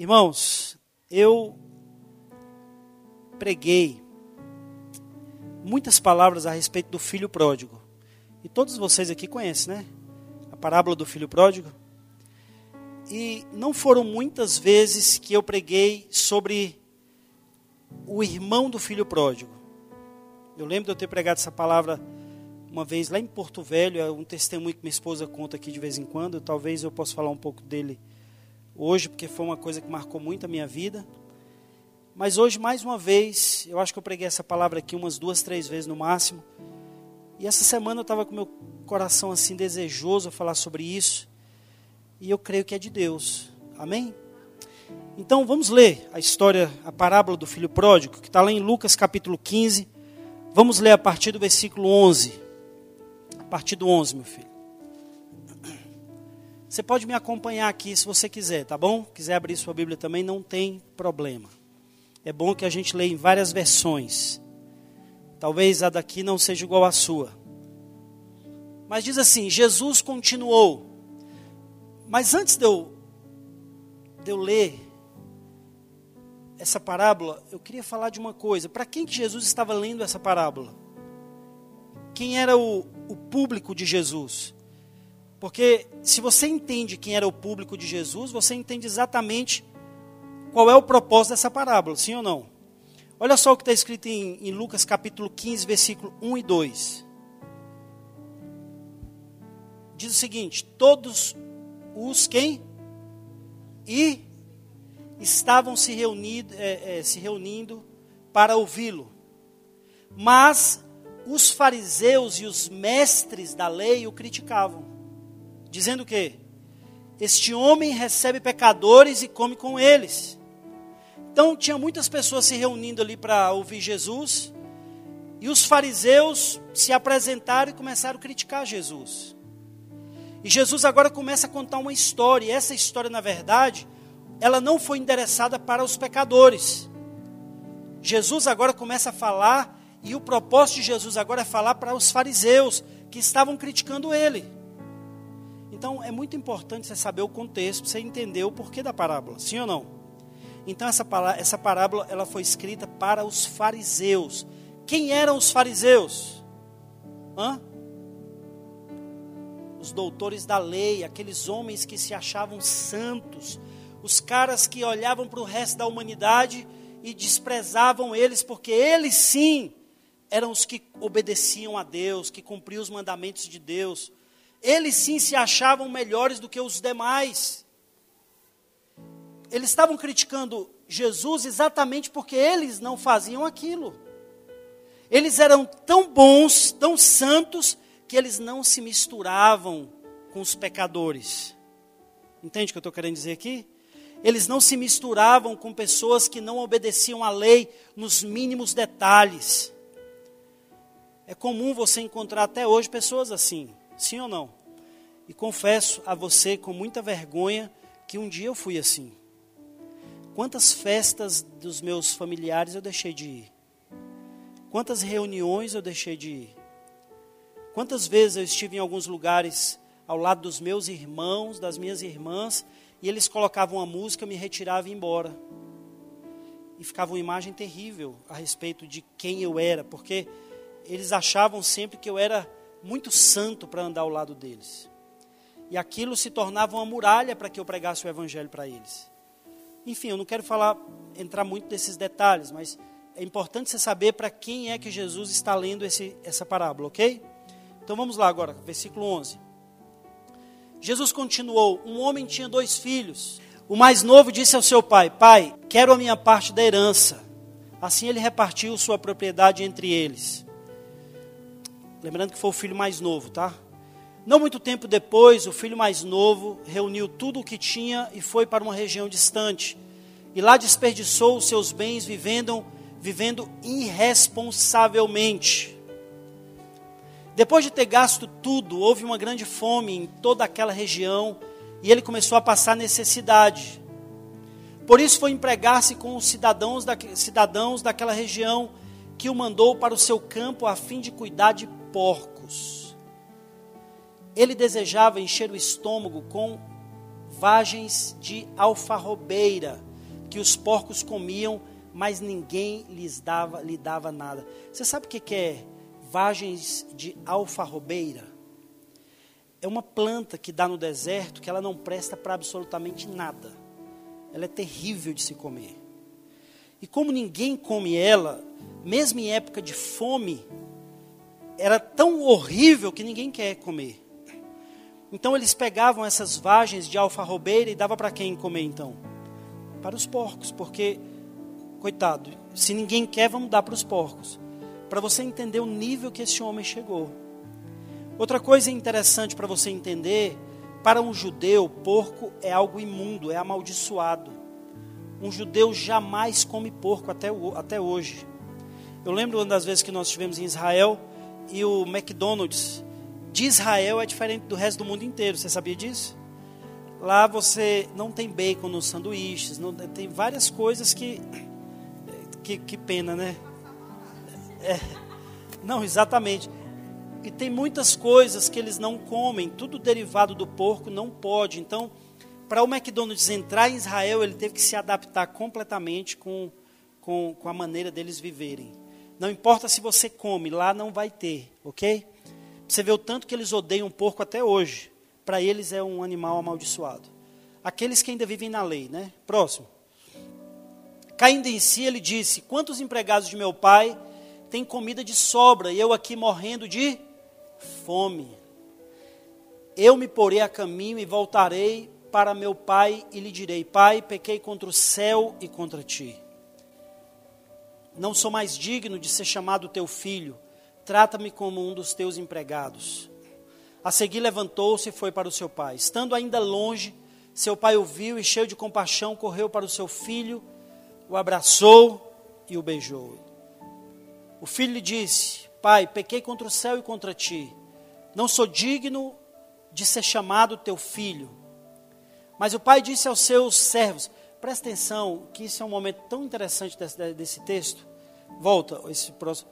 Irmãos, eu preguei muitas palavras a respeito do filho pródigo. E todos vocês aqui conhecem, né? A parábola do filho pródigo. E não foram muitas vezes que eu preguei sobre o irmão do filho pródigo. Eu lembro de eu ter pregado essa palavra uma vez lá em Porto Velho, é um testemunho que minha esposa conta aqui de vez em quando. Talvez eu possa falar um pouco dele hoje, porque foi uma coisa que marcou muito a minha vida. Mas hoje, mais uma vez, eu acho que eu preguei essa palavra aqui umas duas, três vezes no máximo. E essa semana eu estava com meu coração assim desejoso a falar sobre isso. E eu creio que é de Deus. Amém? Então vamos ler a história, a parábola do filho pródigo, que está lá em Lucas capítulo 15. Vamos ler a partir do versículo 11. A partir do 11, meu filho. Você pode me acompanhar aqui se você quiser, tá bom? Quiser abrir sua Bíblia também, não tem problema. É bom que a gente leia em várias versões. Talvez a daqui não seja igual à sua. Mas diz assim: Jesus continuou. Mas antes de eu, de eu ler essa parábola, eu queria falar de uma coisa. Para quem que Jesus estava lendo essa parábola? Quem era o, o público de Jesus? Porque se você entende quem era o público de Jesus, você entende exatamente qual é o propósito dessa parábola, sim ou não? Olha só o que está escrito em, em, Lucas capítulo 15, versículo 1 e 2. Diz o seguinte: Todos os quem? E estavam se reunindo, é, é, se reunindo para ouvi-lo. Mas os fariseus e os mestres da lei o criticavam dizendo que este homem recebe pecadores e come com eles. Então tinha muitas pessoas se reunindo ali para ouvir Jesus, e os fariseus se apresentaram e começaram a criticar Jesus. E Jesus agora começa a contar uma história, e essa história, na verdade, ela não foi endereçada para os pecadores. Jesus agora começa a falar, e o propósito de Jesus agora é falar para os fariseus que estavam criticando ele. Então é muito importante você saber o contexto, você entender o porquê da parábola, sim ou não? Então essa, essa parábola ela foi escrita para os fariseus. Quem eram os fariseus? Hã? Os doutores da lei, aqueles homens que se achavam santos, os caras que olhavam para o resto da humanidade e desprezavam eles, porque eles sim eram os que obedeciam a Deus, que cumpriam os mandamentos de Deus. Eles sim se achavam melhores do que os demais. Eles estavam criticando Jesus exatamente porque eles não faziam aquilo. Eles eram tão bons, tão santos, que eles não se misturavam com os pecadores. Entende o que eu estou querendo dizer aqui? Eles não se misturavam com pessoas que não obedeciam à lei nos mínimos detalhes. É comum você encontrar até hoje pessoas assim. Sim ou não? E confesso a você com muita vergonha que um dia eu fui assim. Quantas festas dos meus familiares eu deixei de ir? Quantas reuniões eu deixei de ir? Quantas vezes eu estive em alguns lugares ao lado dos meus irmãos, das minhas irmãs, e eles colocavam a música, me retirava e embora. E ficava uma imagem terrível a respeito de quem eu era, porque eles achavam sempre que eu era muito santo para andar ao lado deles. E aquilo se tornava uma muralha para que eu pregasse o evangelho para eles. Enfim, eu não quero falar, entrar muito nesses detalhes, mas é importante você saber para quem é que Jesus está lendo esse, essa parábola, ok? Então vamos lá agora, versículo 11. Jesus continuou: Um homem tinha dois filhos. O mais novo disse ao seu pai: Pai, quero a minha parte da herança. Assim ele repartiu sua propriedade entre eles. Lembrando que foi o filho mais novo, tá? Não muito tempo depois, o filho mais novo reuniu tudo o que tinha e foi para uma região distante. E lá desperdiçou os seus bens vivendo, vivendo irresponsavelmente. Depois de ter gasto tudo, houve uma grande fome em toda aquela região e ele começou a passar necessidade. Por isso foi empregar-se com os cidadãos, da, cidadãos daquela região que o mandou para o seu campo a fim de cuidar de porcos. Ele desejava encher o estômago com vagens de alfarrobeira que os porcos comiam, mas ninguém lhes dava, lhe dava nada. Você sabe o que é vagens de alfarrobeira? É uma planta que dá no deserto que ela não presta para absolutamente nada. Ela é terrível de se comer. E como ninguém come ela, mesmo em época de fome, era tão horrível que ninguém quer comer. Então eles pegavam essas vagens de alfarrobeira e dava para quem comer então? Para os porcos, porque coitado, se ninguém quer, vamos dar para os porcos. Para você entender o nível que esse homem chegou. Outra coisa interessante para você entender, para um judeu, porco é algo imundo, é amaldiçoado. Um judeu jamais come porco até, até hoje. Eu lembro uma das vezes que nós estivemos em Israel, e o McDonald's de Israel é diferente do resto do mundo inteiro. Você sabia disso? Lá você não tem bacon nos sanduíches, não, tem várias coisas que, que, que pena, né? É, não, exatamente. E tem muitas coisas que eles não comem, tudo derivado do porco não pode. Então, para o McDonald's entrar em Israel, ele teve que se adaptar completamente com, com, com a maneira deles viverem. Não importa se você come, lá não vai ter, ok? Você vê o tanto que eles odeiam o porco até hoje. Para eles é um animal amaldiçoado. Aqueles que ainda vivem na lei, né? Próximo. Caindo em si, ele disse: Quantos empregados de meu pai têm comida de sobra e eu aqui morrendo de fome? Eu me porei a caminho e voltarei para meu pai e lhe direi: Pai, pequei contra o céu e contra ti não sou mais digno de ser chamado teu filho. Trata-me como um dos teus empregados. A seguir levantou-se e foi para o seu pai. Estando ainda longe, seu pai o viu e, cheio de compaixão, correu para o seu filho, o abraçou e o beijou. O filho lhe disse: Pai, pequei contra o céu e contra ti. Não sou digno de ser chamado teu filho. Mas o pai disse aos seus servos: Presta atenção, que isso é um momento tão interessante desse, desse texto. Volta, esse próximo.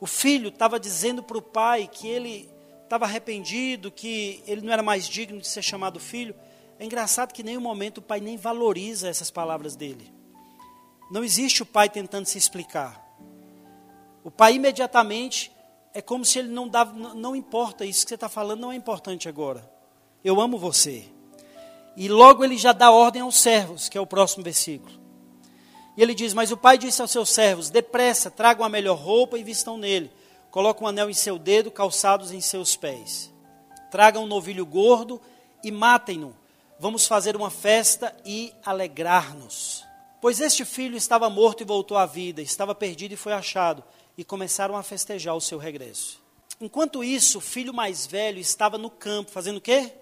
O filho estava dizendo para o pai que ele estava arrependido, que ele não era mais digno de ser chamado filho. É engraçado que em nenhum momento o pai nem valoriza essas palavras dele. Não existe o pai tentando se explicar. O pai imediatamente é como se ele não dava, não, não importa isso que você está falando, não é importante agora. Eu amo você. E logo ele já dá ordem aos servos, que é o próximo versículo. E ele diz: Mas o pai disse aos seus servos: Depressa, tragam a melhor roupa e vistam nele. Colocam um anel em seu dedo, calçados em seus pés. Tragam um novilho gordo e matem-no. Vamos fazer uma festa e alegrar-nos. Pois este filho estava morto e voltou à vida, estava perdido e foi achado. E começaram a festejar o seu regresso. Enquanto isso, o filho mais velho estava no campo, fazendo o quê?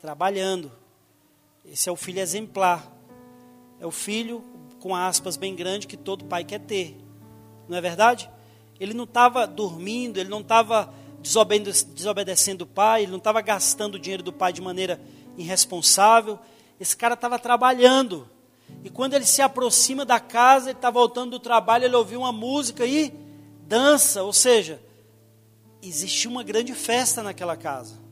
Trabalhando. Esse é o filho exemplar. É o filho com aspas bem grande que todo pai quer ter. Não é verdade? Ele não estava dormindo, ele não estava desobedecendo o pai, ele não estava gastando o dinheiro do pai de maneira irresponsável. Esse cara estava trabalhando. E quando ele se aproxima da casa, ele está voltando do trabalho, ele ouviu uma música e dança. Ou seja, existia uma grande festa naquela casa.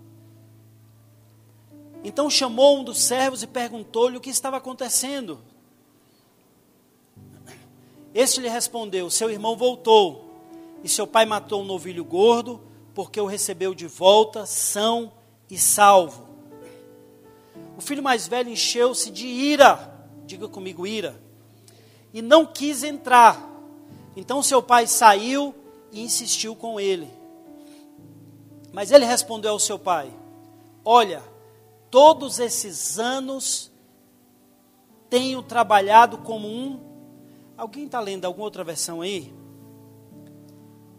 Então chamou um dos servos e perguntou-lhe o que estava acontecendo. Este lhe respondeu: Seu irmão voltou, e seu pai matou um novilho gordo, porque o recebeu de volta, são e salvo. O filho mais velho encheu-se de ira, diga comigo, ira, e não quis entrar. Então seu pai saiu e insistiu com ele. Mas ele respondeu ao seu pai: Olha, todos esses anos tenho trabalhado como um. Alguém está lendo alguma outra versão aí?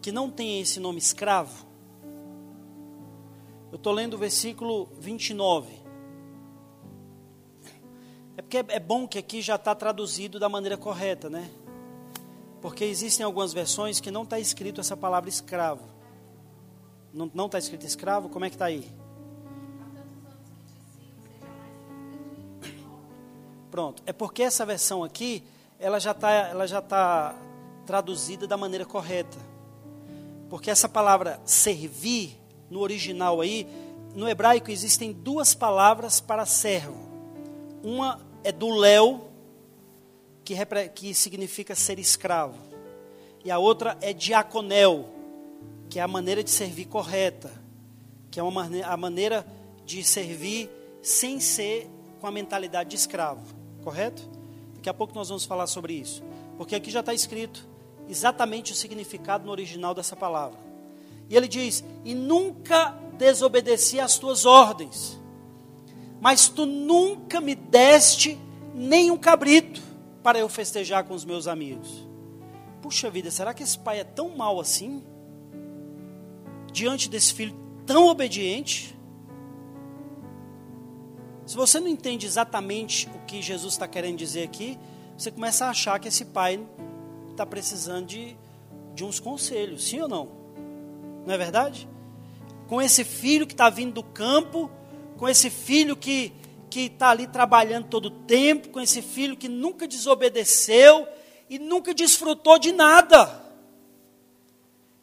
Que não tem esse nome escravo? Eu estou lendo o versículo 29. É porque é bom que aqui já está traduzido da maneira correta, né? Porque existem algumas versões que não está escrito essa palavra escravo. Não está escrito escravo? Como é que está aí? Pronto. É porque essa versão aqui, ela já está ela já tá traduzida da maneira correta. Porque essa palavra servir, no original aí, no hebraico existem duas palavras para servo. Uma é do léu, que, que significa ser escravo. E a outra é diaconel, que é a maneira de servir correta, que é uma, a maneira de servir sem ser com a mentalidade de escravo, correto? Daqui a pouco nós vamos falar sobre isso, porque aqui já está escrito exatamente o significado no original dessa palavra. E ele diz: E nunca desobedeci às tuas ordens, mas tu nunca me deste nem um cabrito para eu festejar com os meus amigos. Puxa vida, será que esse pai é tão mal assim? Diante desse filho tão obediente? Se você não entende exatamente o que Jesus está querendo dizer aqui, você começa a achar que esse pai está precisando de, de uns conselhos, sim ou não? Não é verdade? Com esse filho que está vindo do campo, com esse filho que que está ali trabalhando todo o tempo, com esse filho que nunca desobedeceu e nunca desfrutou de nada,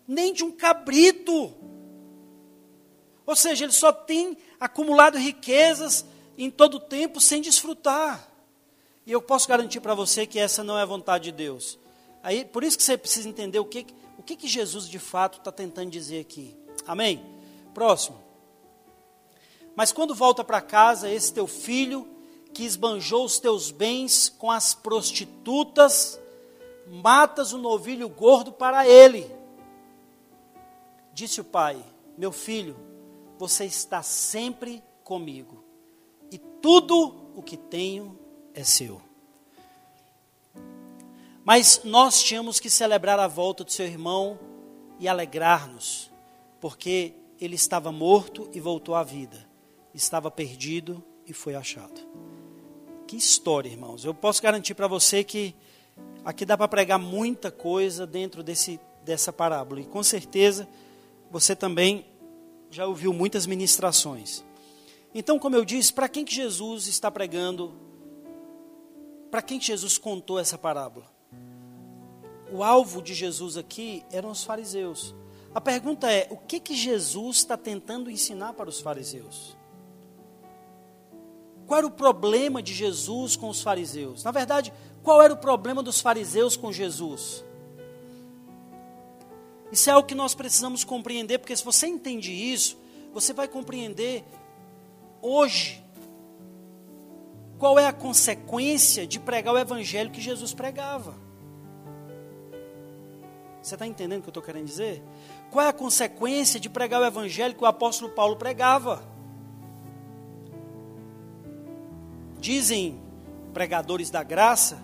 nem de um cabrito. Ou seja, ele só tem acumulado riquezas em todo tempo sem desfrutar. E eu posso garantir para você que essa não é a vontade de Deus. Aí, por isso que você precisa entender o que, o que, que Jesus de fato está tentando dizer aqui. Amém? Próximo. Mas quando volta para casa, esse teu filho, que esbanjou os teus bens com as prostitutas, matas o um novilho gordo para ele. Disse o pai: Meu filho, você está sempre comigo, e tudo o que tenho é seu. Mas nós tínhamos que celebrar a volta do seu irmão e alegrar-nos, porque ele estava morto e voltou à vida, estava perdido e foi achado. Que história, irmãos. Eu posso garantir para você que aqui dá para pregar muita coisa dentro desse, dessa parábola, e com certeza você também já ouviu muitas ministrações. Então, como eu disse, para quem que Jesus está pregando? Para quem que Jesus contou essa parábola? o alvo de Jesus aqui eram os fariseus. A pergunta é: o que, que Jesus está tentando ensinar para os fariseus? Qual era o problema de Jesus com os fariseus? Na verdade, qual era o problema dos fariseus com Jesus? Isso é algo que nós precisamos compreender, porque se você entende isso, você vai compreender hoje qual é a consequência de pregar o evangelho que Jesus pregava. Você está entendendo o que eu estou querendo dizer? Qual é a consequência de pregar o evangelho que o apóstolo Paulo pregava? Dizem pregadores da graça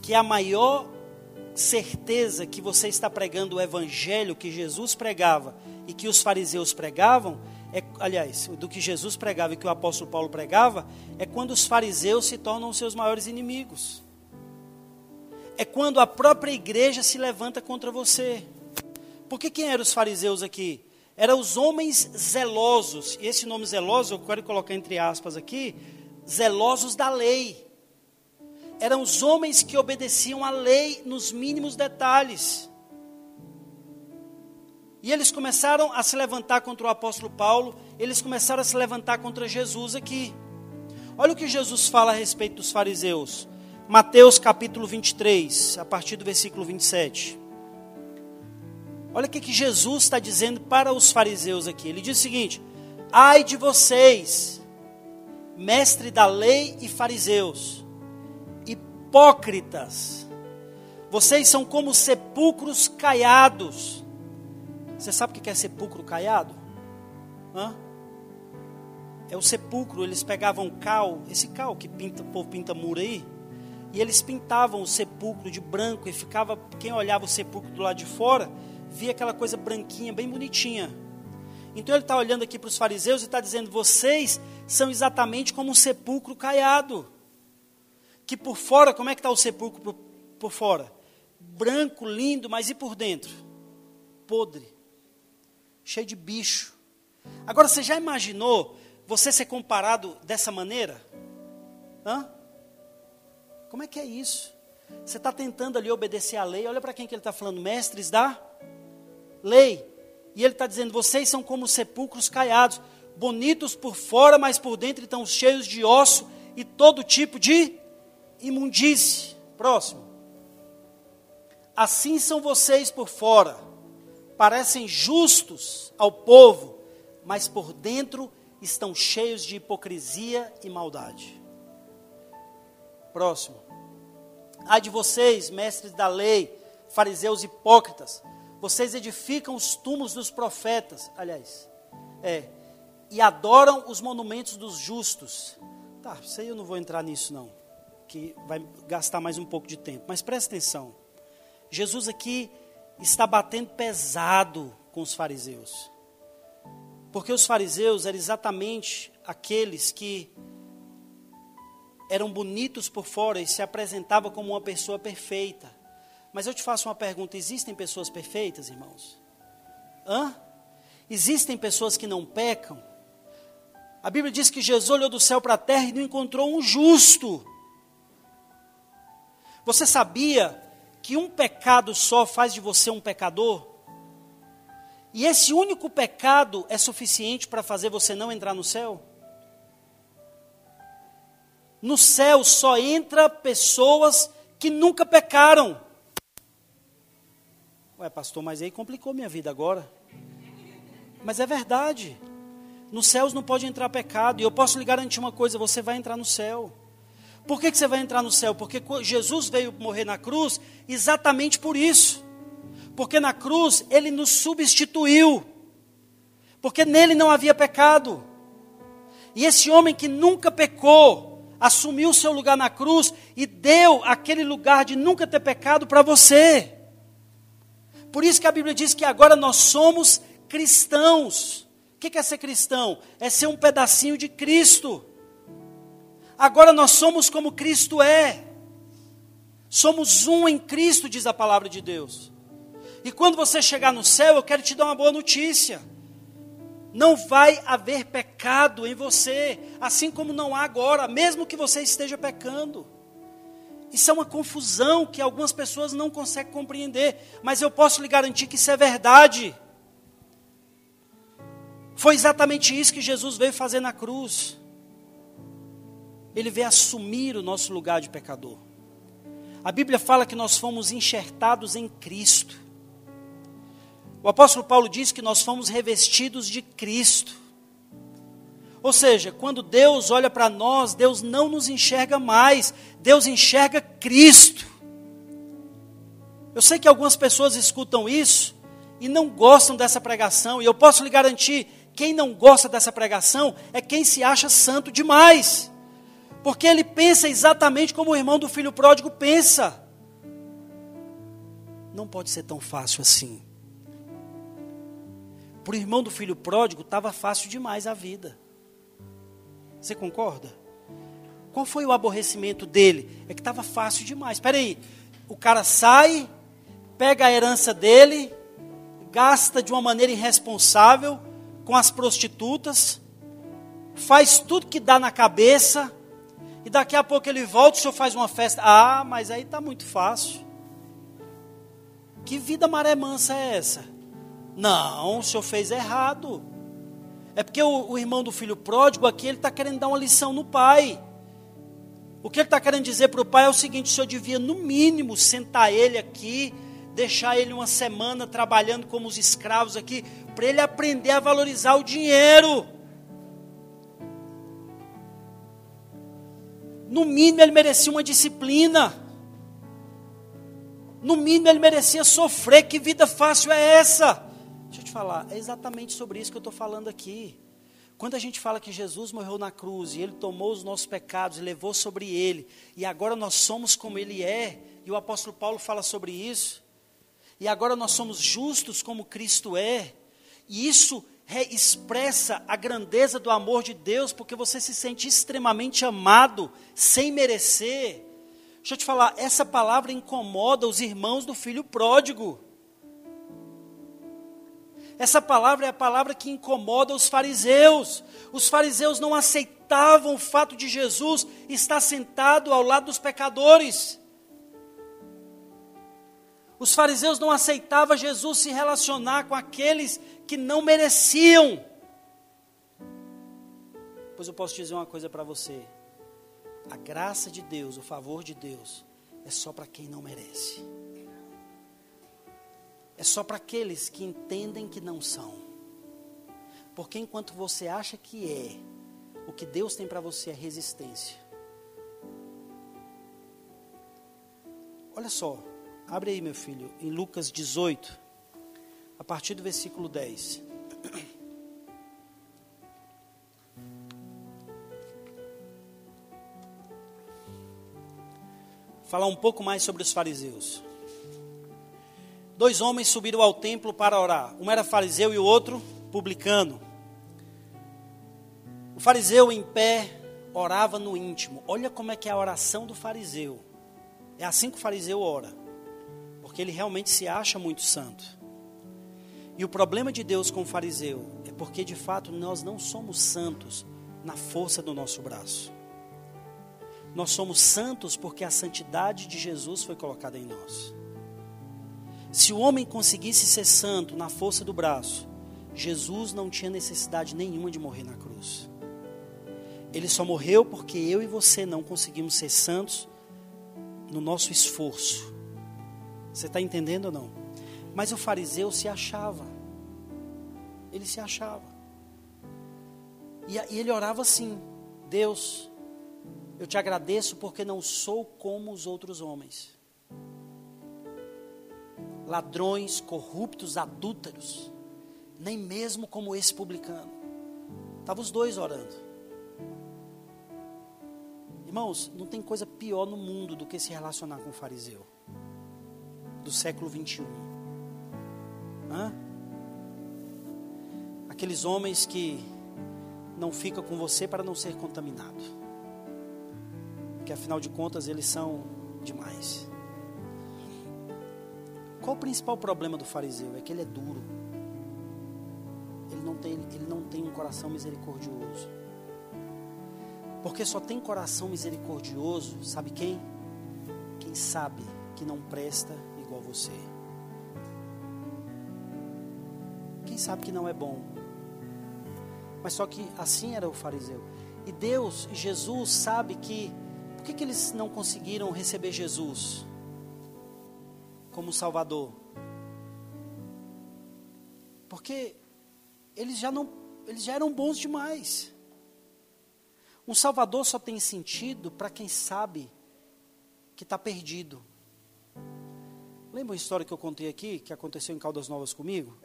que a maior certeza que você está pregando o evangelho que Jesus pregava e que os fariseus pregavam, é, aliás, do que Jesus pregava e que o apóstolo Paulo pregava, é quando os fariseus se tornam seus maiores inimigos é quando a própria igreja se levanta contra você. Porque quem eram os fariseus aqui? Eram os homens zelosos, e esse nome zeloso, eu quero colocar entre aspas aqui, zelosos da lei. Eram os homens que obedeciam à lei nos mínimos detalhes. E eles começaram a se levantar contra o apóstolo Paulo, eles começaram a se levantar contra Jesus aqui. Olha o que Jesus fala a respeito dos fariseus. Mateus capítulo 23, a partir do versículo 27. Olha o que, Jesus está dizendo para os fariseus aqui. Ele diz o seguinte: Ai de vocês, mestre da lei e fariseus, hipócritas, vocês são como sepulcros caiados. Você sabe o que é sepulcro caiado? Hã? É o sepulcro, eles pegavam cal, esse cal que pinta, o povo pinta muro aí e eles pintavam o sepulcro de branco e ficava, quem olhava o sepulcro do lado de fora, via aquela coisa branquinha, bem bonitinha. Então ele está olhando aqui para os fariseus e está dizendo: vocês são exatamente como um sepulcro caiado. Que por fora, como é que está o sepulcro por, por fora? Branco, lindo, mas e por dentro? Podre, cheio de bicho. Agora você já imaginou você ser comparado dessa maneira? Hã? Como é que é isso? Você está tentando ali obedecer à lei. Olha para quem que ele está falando, mestres da lei. E ele está dizendo: vocês são como sepulcros caiados, bonitos por fora, mas por dentro estão cheios de osso e todo tipo de imundície. Próximo. Assim são vocês por fora, parecem justos ao povo, mas por dentro estão cheios de hipocrisia e maldade. Próximo. Ai de vocês, mestres da lei, fariseus hipócritas, vocês edificam os túmulos dos profetas, aliás, é, e adoram os monumentos dos justos. Tá, isso aí eu não vou entrar nisso não, que vai gastar mais um pouco de tempo. Mas presta atenção. Jesus aqui está batendo pesado com os fariseus. Porque os fariseus eram exatamente aqueles que eram bonitos por fora e se apresentavam como uma pessoa perfeita. Mas eu te faço uma pergunta: existem pessoas perfeitas, irmãos? Hã? Existem pessoas que não pecam? A Bíblia diz que Jesus olhou do céu para a terra e não encontrou um justo. Você sabia que um pecado só faz de você um pecador? E esse único pecado é suficiente para fazer você não entrar no céu? No céu só entra pessoas que nunca pecaram. Ué, pastor, mas aí complicou minha vida agora. Mas é verdade. Nos céus não pode entrar pecado. E eu posso lhe garantir uma coisa: você vai entrar no céu. Por que, que você vai entrar no céu? Porque Jesus veio morrer na cruz exatamente por isso. Porque na cruz ele nos substituiu. Porque nele não havia pecado. E esse homem que nunca pecou, assumiu o seu lugar na cruz e deu aquele lugar de nunca ter pecado para você. Por isso que a Bíblia diz que agora nós somos cristãos. O que é ser cristão? É ser um pedacinho de Cristo. Agora nós somos como Cristo é. Somos um em Cristo, diz a palavra de Deus. E quando você chegar no céu, eu quero te dar uma boa notícia. Não vai haver pecado em você, assim como não há agora, mesmo que você esteja pecando. Isso é uma confusão que algumas pessoas não conseguem compreender, mas eu posso lhe garantir que isso é verdade. Foi exatamente isso que Jesus veio fazer na cruz. Ele veio assumir o nosso lugar de pecador. A Bíblia fala que nós fomos enxertados em Cristo. O apóstolo Paulo diz que nós fomos revestidos de Cristo. Ou seja, quando Deus olha para nós, Deus não nos enxerga mais, Deus enxerga Cristo. Eu sei que algumas pessoas escutam isso e não gostam dessa pregação, e eu posso lhe garantir: quem não gosta dessa pregação é quem se acha santo demais, porque ele pensa exatamente como o irmão do filho pródigo pensa. Não pode ser tão fácil assim. Para o irmão do filho pródigo, estava fácil demais a vida. Você concorda? Qual foi o aborrecimento dele? É que estava fácil demais. Espera aí, o cara sai, pega a herança dele, gasta de uma maneira irresponsável com as prostitutas, faz tudo que dá na cabeça, e daqui a pouco ele volta, o senhor faz uma festa. Ah, mas aí está muito fácil. Que vida maré mansa é essa? Não, o senhor fez errado. É porque o, o irmão do filho pródigo aqui, ele está querendo dar uma lição no pai. O que ele está querendo dizer para o pai é o seguinte: o senhor devia, no mínimo, sentar ele aqui, deixar ele uma semana trabalhando como os escravos aqui, para ele aprender a valorizar o dinheiro. No mínimo, ele merecia uma disciplina. No mínimo, ele merecia sofrer. Que vida fácil é essa? Deixa eu te falar, é exatamente sobre isso que eu estou falando aqui. Quando a gente fala que Jesus morreu na cruz e ele tomou os nossos pecados e levou sobre ele, e agora nós somos como ele é, e o apóstolo Paulo fala sobre isso, e agora nós somos justos como Cristo é, e isso expressa a grandeza do amor de Deus, porque você se sente extremamente amado, sem merecer. Deixa eu te falar, essa palavra incomoda os irmãos do filho pródigo. Essa palavra é a palavra que incomoda os fariseus. Os fariseus não aceitavam o fato de Jesus estar sentado ao lado dos pecadores. Os fariseus não aceitavam Jesus se relacionar com aqueles que não mereciam. Pois eu posso dizer uma coisa para você: a graça de Deus, o favor de Deus, é só para quem não merece. É só para aqueles que entendem que não são. Porque enquanto você acha que é, o que Deus tem para você é resistência. Olha só, abre aí, meu filho, em Lucas 18, a partir do versículo 10. Falar um pouco mais sobre os fariseus. Dois homens subiram ao templo para orar. Um era fariseu e o outro publicano. O fariseu em pé orava no íntimo. Olha como é que é a oração do fariseu. É assim que o fariseu ora. Porque ele realmente se acha muito santo. E o problema de Deus com o fariseu é porque de fato nós não somos santos na força do nosso braço. Nós somos santos porque a santidade de Jesus foi colocada em nós. Se o homem conseguisse ser santo na força do braço, Jesus não tinha necessidade nenhuma de morrer na cruz. Ele só morreu porque eu e você não conseguimos ser santos no nosso esforço. Você está entendendo ou não? Mas o fariseu se achava. Ele se achava. E, e ele orava assim: Deus, eu te agradeço porque não sou como os outros homens. Ladrões, corruptos, adúlteros, nem mesmo como esse publicano. Estavam os dois orando. Irmãos, não tem coisa pior no mundo do que se relacionar com o fariseu do século 21. Hã? Aqueles homens que não ficam com você para não ser contaminado porque afinal de contas eles são demais. Qual o principal problema do fariseu? É que ele é duro. Ele não tem, ele não tem um coração misericordioso. Porque só tem coração misericordioso, sabe quem? Quem sabe que não presta você. Quem sabe que não é bom. Mas só que assim era o fariseu. E Deus, Jesus, sabe que por que, que eles não conseguiram receber Jesus como Salvador? Porque eles já não, eles já eram bons demais. Um Salvador só tem sentido para quem sabe que está perdido. Lembra uma história que eu contei aqui, que aconteceu em Caldas Novas comigo?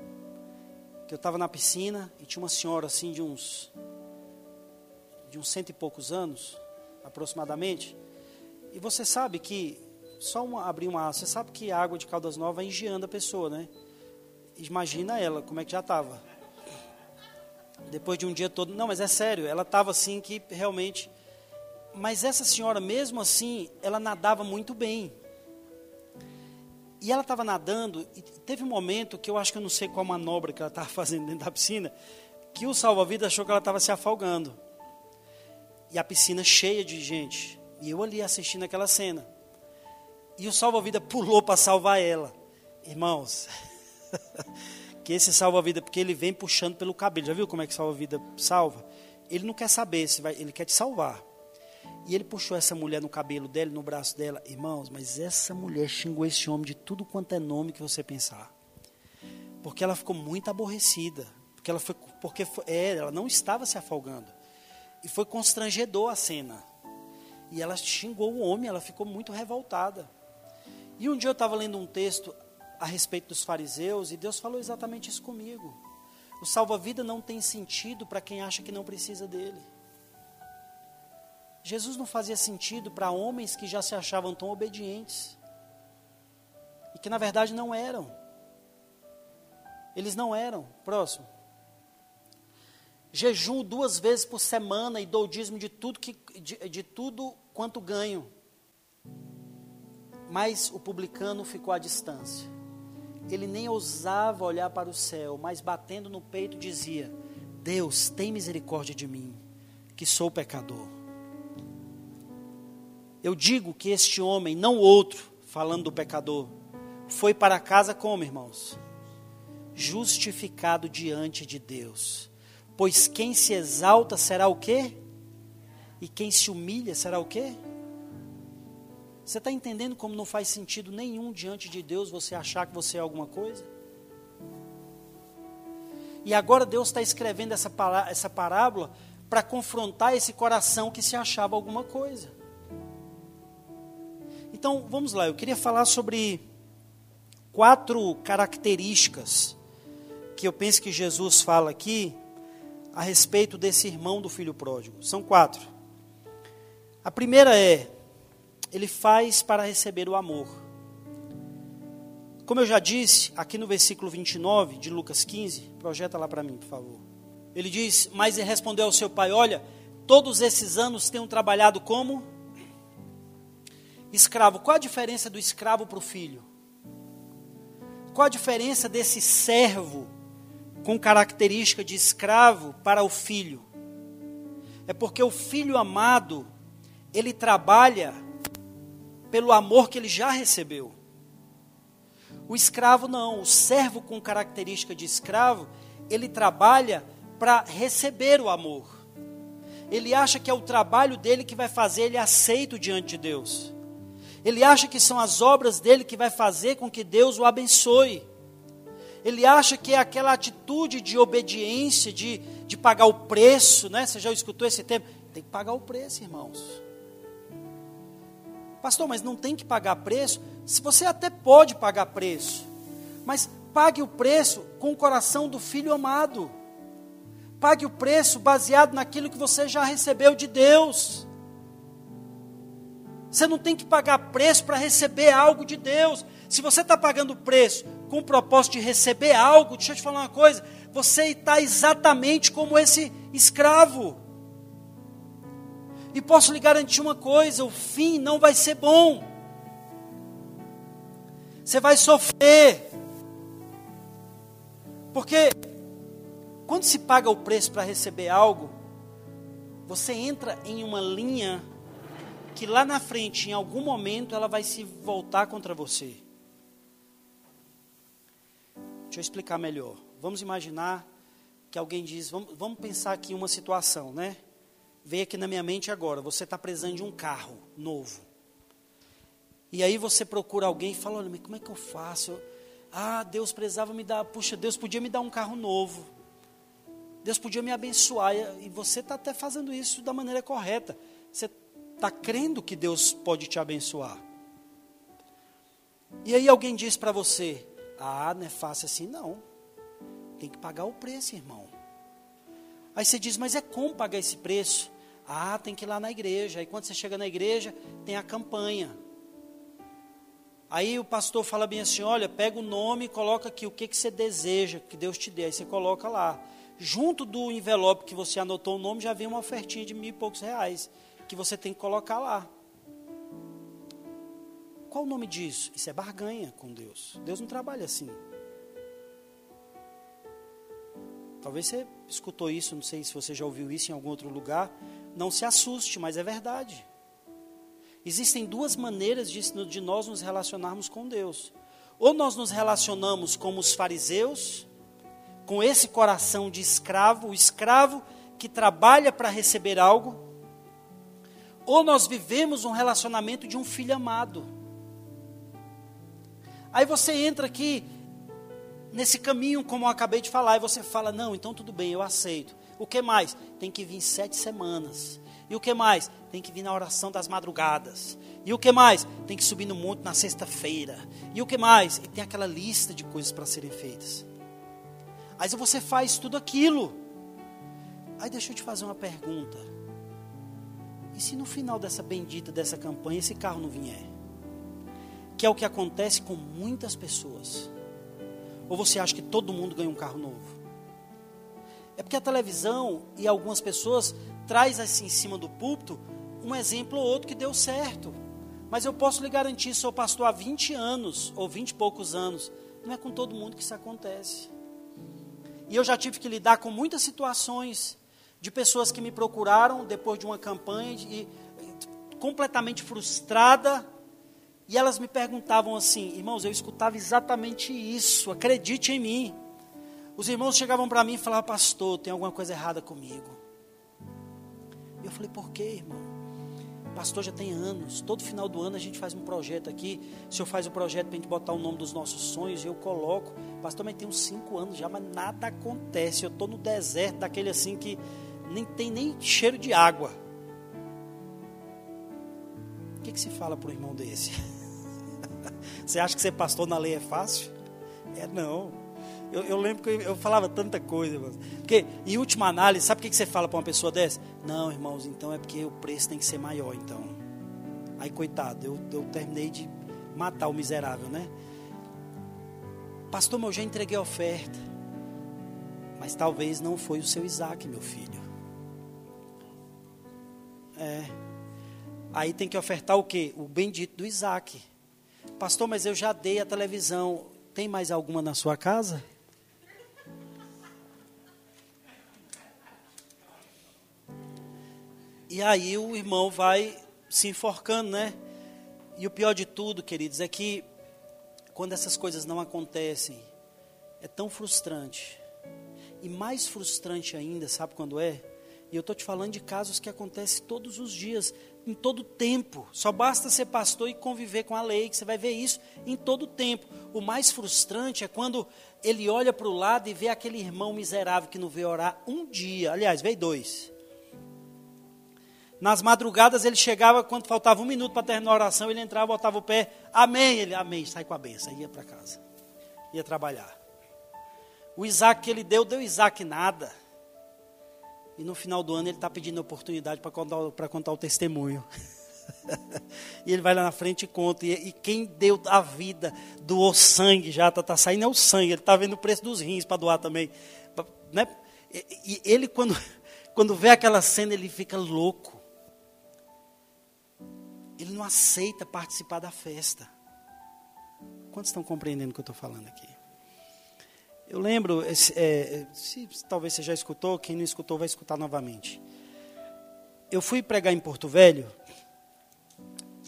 Que eu estava na piscina e tinha uma senhora assim de uns de uns cento e poucos anos, aproximadamente. E você sabe que, só uma, abrir uma você sabe que a água de Caldas Novas vai engiando a pessoa, né? Imagina ela, como é que já estava. Depois de um dia todo. Não, mas é sério, ela estava assim que realmente. Mas essa senhora, mesmo assim, ela nadava muito bem. E ela estava nadando, e teve um momento que eu acho que eu não sei qual manobra que ela estava fazendo dentro da piscina, que o salva-vidas achou que ela estava se afogando e a piscina cheia de gente. E eu ali assistindo aquela cena. E o salva-vida pulou para salvar ela. Irmãos, que esse salva-vida, porque ele vem puxando pelo cabelo. Já viu como é que salva-vida salva? Ele não quer saber se vai, ele quer te salvar. E ele puxou essa mulher no cabelo dela, no braço dela. Irmãos, mas essa mulher xingou esse homem de tudo quanto é nome que você pensar. Porque ela ficou muito aborrecida. Porque ela foi, porque foi, é, ela não estava se afogando. E foi constrangedor a cena. E ela xingou o homem, ela ficou muito revoltada. E um dia eu estava lendo um texto a respeito dos fariseus e Deus falou exatamente isso comigo. O salva-vida não tem sentido para quem acha que não precisa dele. Jesus não fazia sentido para homens que já se achavam tão obedientes e que na verdade não eram. Eles não eram. Próximo jejum duas vezes por semana e dou dízimo de tudo, que, de, de tudo quanto ganho. Mas o publicano ficou à distância. Ele nem ousava olhar para o céu, mas batendo no peito dizia: Deus, tem misericórdia de mim, que sou pecador. Eu digo que este homem, não outro, falando do pecador, foi para casa como, irmãos? Justificado diante de Deus Pois quem se exalta será o quê? E quem se humilha será o quê? Você está entendendo como não faz sentido nenhum diante de Deus você achar que você é alguma coisa? E agora Deus está escrevendo essa, essa parábola para confrontar esse coração que se achava alguma coisa. Então, vamos lá, eu queria falar sobre quatro características que eu penso que Jesus fala aqui a respeito desse irmão do filho pródigo. São quatro. A primeira é: ele faz para receber o amor. Como eu já disse, aqui no versículo 29 de Lucas 15, projeta lá para mim, por favor. Ele diz: Mas ele respondeu ao seu pai: Olha, todos esses anos tenho trabalhado como escravo. Qual a diferença do escravo para o filho? Qual a diferença desse servo com característica de escravo para o filho? É porque o filho amado, ele trabalha pelo amor que ele já recebeu. O escravo não, o servo com característica de escravo, ele trabalha para receber o amor. Ele acha que é o trabalho dele que vai fazer ele aceito diante de Deus. Ele acha que são as obras dele que vai fazer com que Deus o abençoe. Ele acha que é aquela atitude de obediência, de, de pagar o preço, né? Você já escutou esse termo? Tem que pagar o preço, irmãos. Pastor, mas não tem que pagar preço? Se você até pode pagar preço, mas pague o preço com o coração do filho amado. Pague o preço baseado naquilo que você já recebeu de Deus. Você não tem que pagar preço para receber algo de Deus. Se você está pagando preço com o propósito de receber algo, deixa eu te falar uma coisa: você está exatamente como esse escravo. E posso lhe garantir uma coisa: o fim não vai ser bom. Você vai sofrer. Porque quando se paga o preço para receber algo, você entra em uma linha que lá na frente, em algum momento, ela vai se voltar contra você. Deixa eu explicar melhor. Vamos imaginar que alguém diz, vamos, vamos pensar aqui uma situação, né? Veio aqui na minha mente agora, você está precisando de um carro novo. E aí você procura alguém e fala, olha, mas como é que eu faço? Eu, ah, Deus precisava me dar, puxa, Deus podia me dar um carro novo. Deus podia me abençoar. E você está até fazendo isso da maneira correta. Você está crendo que Deus pode te abençoar. E aí alguém diz para você: Ah, não é fácil assim, não. Tem que pagar o preço, irmão. Aí você diz: Mas é como pagar esse preço? Ah, tem que ir lá na igreja. Aí quando você chega na igreja, tem a campanha. Aí o pastor fala bem assim: olha, pega o nome e coloca aqui o que, que você deseja que Deus te dê. Aí você coloca lá. Junto do envelope que você anotou o nome, já vem uma ofertinha de mil e poucos reais que você tem que colocar lá. Qual o nome disso? Isso é barganha com Deus. Deus não trabalha assim. Talvez você escutou isso, não sei se você já ouviu isso em algum outro lugar. Não se assuste, mas é verdade. Existem duas maneiras de, de nós nos relacionarmos com Deus. Ou nós nos relacionamos como os fariseus, com esse coração de escravo, o escravo que trabalha para receber algo, ou nós vivemos um relacionamento de um filho amado. Aí você entra aqui nesse caminho, como eu acabei de falar, e você fala: Não, então tudo bem, eu aceito. O que mais? Tem que vir sete semanas. E o que mais? Tem que vir na oração das madrugadas. E o que mais? Tem que subir no monte na sexta-feira. E o que mais? E tem aquela lista de coisas para serem feitas. Aí você faz tudo aquilo. Aí deixa eu te fazer uma pergunta. E se no final dessa bendita dessa campanha esse carro não vier? Que é o que acontece com muitas pessoas. Ou você acha que todo mundo ganha um carro novo? É porque a televisão e algumas pessoas traz assim em cima do púlpito um exemplo ou outro que deu certo. Mas eu posso lhe garantir, sou pastor há 20 anos, ou 20 e poucos anos. Não é com todo mundo que isso acontece. E eu já tive que lidar com muitas situações de pessoas que me procuraram depois de uma campanha e completamente frustrada, e elas me perguntavam assim: "Irmãos, eu escutava exatamente isso, acredite em mim". Os irmãos chegavam para mim e falavam: "Pastor, tem alguma coisa errada comigo". Eu falei: "Por quê, irmão?" Pastor, já tem anos. Todo final do ano a gente faz um projeto aqui. O senhor faz o projeto para a gente botar o nome dos nossos sonhos e eu coloco. Pastor, mas tem uns cinco anos já, mas nada acontece. Eu estou no deserto, daquele assim que nem tem nem cheiro de água. O que, que se fala para um irmão desse? Você acha que ser pastor na lei é fácil? É não. Eu, eu lembro que eu, falava tanta coisa. Porque, em última análise, sabe o que, que você fala para uma pessoa dessa? Não, irmãos, então é porque o preço tem que ser maior, então. Aí, coitado, eu, eu terminei de matar o miserável, né? Pastor, eu já entreguei a oferta. Mas talvez não foi o seu Isaac, meu filho. É. Aí tem que ofertar o quê? O bendito do Isaac. Pastor, mas eu já dei a televisão. Tem mais alguma na sua casa? E aí o irmão vai se enforcando, né? E o pior de tudo, queridos, é que quando essas coisas não acontecem, é tão frustrante. E mais frustrante ainda, sabe quando é? E eu estou te falando de casos que acontecem todos os dias, em todo tempo. Só basta ser pastor e conviver com a lei, que você vai ver isso em todo tempo. O mais frustrante é quando ele olha para o lado e vê aquele irmão miserável que não veio orar um dia. Aliás, veio dois. Nas madrugadas ele chegava, quando faltava um minuto para terminar a oração, ele entrava, botava o pé, amém, ele, amém, sai com a benção, ia para casa, ia trabalhar. O Isaac que ele deu, deu Isaac nada. E no final do ano ele está pedindo oportunidade para contar, contar o testemunho. e ele vai lá na frente e conta. E, e quem deu a vida, doou sangue já, está tá saindo é o sangue. Ele está vendo o preço dos rins para doar também. Né? E, e ele, quando, quando vê aquela cena, ele fica louco ele não aceita participar da festa. Quantos estão compreendendo o que eu estou falando aqui? Eu lembro, é, se, talvez você já escutou, quem não escutou vai escutar novamente. Eu fui pregar em Porto Velho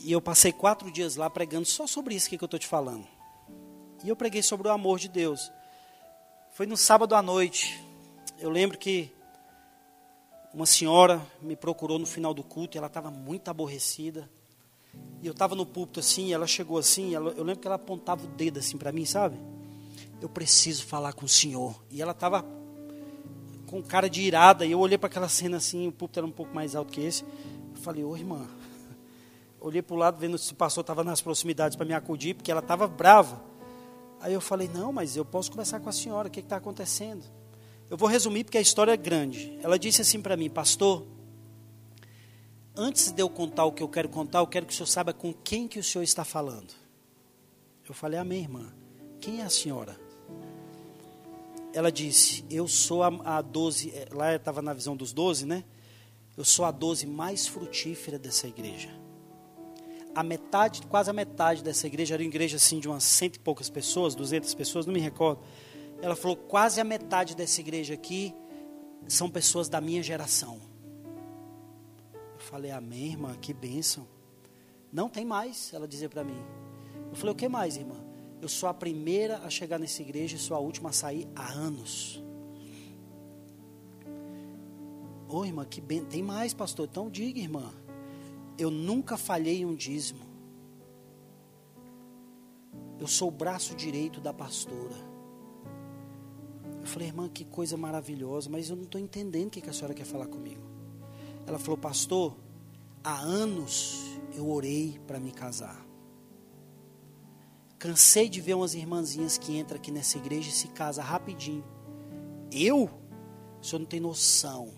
e eu passei quatro dias lá pregando só sobre isso que eu estou te falando. E eu preguei sobre o amor de Deus. Foi no sábado à noite. Eu lembro que uma senhora me procurou no final do culto e ela estava muito aborrecida. E eu estava no púlpito assim, ela chegou assim, ela, eu lembro que ela apontava o dedo assim para mim, sabe? Eu preciso falar com o senhor. E ela estava com cara de irada, e eu olhei para aquela cena assim, o púlpito era um pouco mais alto que esse. Eu falei, ô irmã. Olhei para o lado, vendo se o pastor estava nas proximidades para me acudir, porque ela estava brava. Aí eu falei, não, mas eu posso conversar com a senhora, o que está acontecendo? Eu vou resumir porque a história é grande. Ela disse assim para mim, pastor, antes de eu contar o que eu quero contar, eu quero que o senhor saiba com quem que o senhor está falando. Eu falei, amém, irmã. Quem é a senhora? Ela disse, eu sou a, a 12, eh, lá estava na visão dos 12, né? Eu sou a 12 mais frutífera dessa igreja. A metade, quase a metade dessa igreja, era uma igreja assim de umas cento e poucas pessoas, duzentas pessoas, não me recordo. Ela falou, quase a metade dessa igreja aqui são pessoas da minha geração. Falei, amém, irmã, que bênção. Não tem mais, ela dizia para mim. Eu falei, o que mais, irmã? Eu sou a primeira a chegar nessa igreja e sou a última a sair há anos. Ô, oh, irmã, que bem. Tem mais, pastor? Então diga, irmã. Eu nunca falhei um dízimo. Eu sou o braço direito da pastora. Eu falei, irmã, que coisa maravilhosa, mas eu não estou entendendo o que a senhora quer falar comigo. Ela falou, pastor, há anos eu orei para me casar. Cansei de ver umas irmãzinhas que entram aqui nessa igreja e se casam rapidinho. Eu? O senhor não tem noção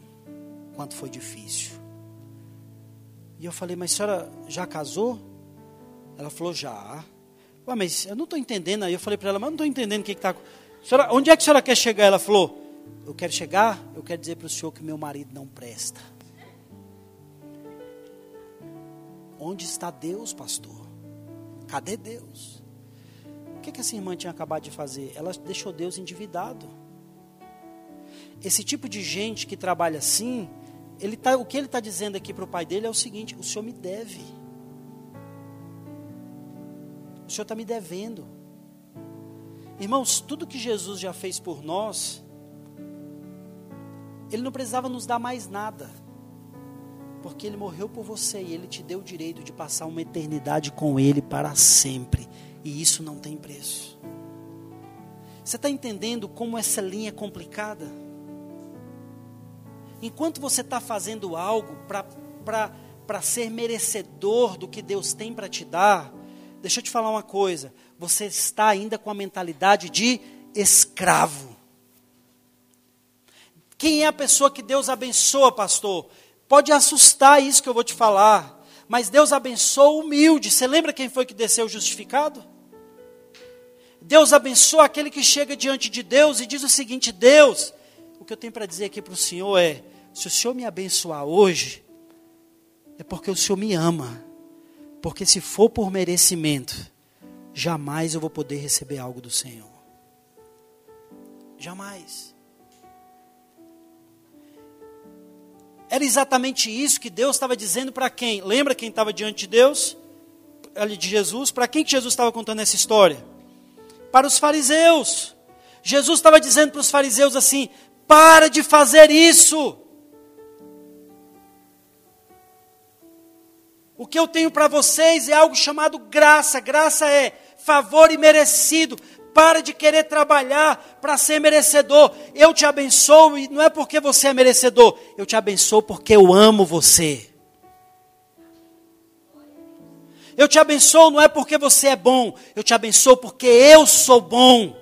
quanto foi difícil. E eu falei, mas a senhora já casou? Ela falou, já. Ué, mas eu não estou entendendo. Aí eu falei para ela, mas eu não estou entendendo o que está. Onde é que a senhora quer chegar? Ela falou, eu quero chegar, eu quero dizer para o senhor que meu marido não presta. Onde está Deus, pastor? Cadê Deus? O que, essa irmã tinha acabado de fazer? Ela deixou Deus endividado. Esse tipo de gente que trabalha assim, ele tá, o que ele está dizendo aqui para o pai dele é o seguinte: o senhor me deve. O senhor está me devendo. Irmãos, tudo que Jesus já fez por nós, ele não precisava nos dar mais nada. Porque ele morreu por você e ele te deu o direito de passar uma eternidade com ele para sempre. E isso não tem preço. Você está entendendo como essa linha é complicada? Enquanto você está fazendo algo para ser merecedor do que Deus tem para te dar, deixa eu te falar uma coisa: você está ainda com a mentalidade de escravo. Quem é a pessoa que Deus abençoa, pastor? Pode assustar isso que eu vou te falar, mas Deus abençoa o humilde. Você lembra quem foi que desceu justificado? Deus abençoa aquele que chega diante de Deus e diz o seguinte: Deus, o que eu tenho para dizer aqui para o Senhor é: se o Senhor me abençoar hoje, é porque o Senhor me ama. Porque se for por merecimento, jamais eu vou poder receber algo do Senhor. Jamais. Era exatamente isso que Deus estava dizendo para quem? Lembra quem estava diante de Deus? De Jesus? Para quem que Jesus estava contando essa história? Para os fariseus. Jesus estava dizendo para os fariseus assim: para de fazer isso. O que eu tenho para vocês é algo chamado graça. Graça é favor imerecido. Para de querer trabalhar para ser merecedor. Eu te abençoo e não é porque você é merecedor. Eu te abençoo porque eu amo você. Eu te abençoo não é porque você é bom. Eu te abençoo porque eu sou bom.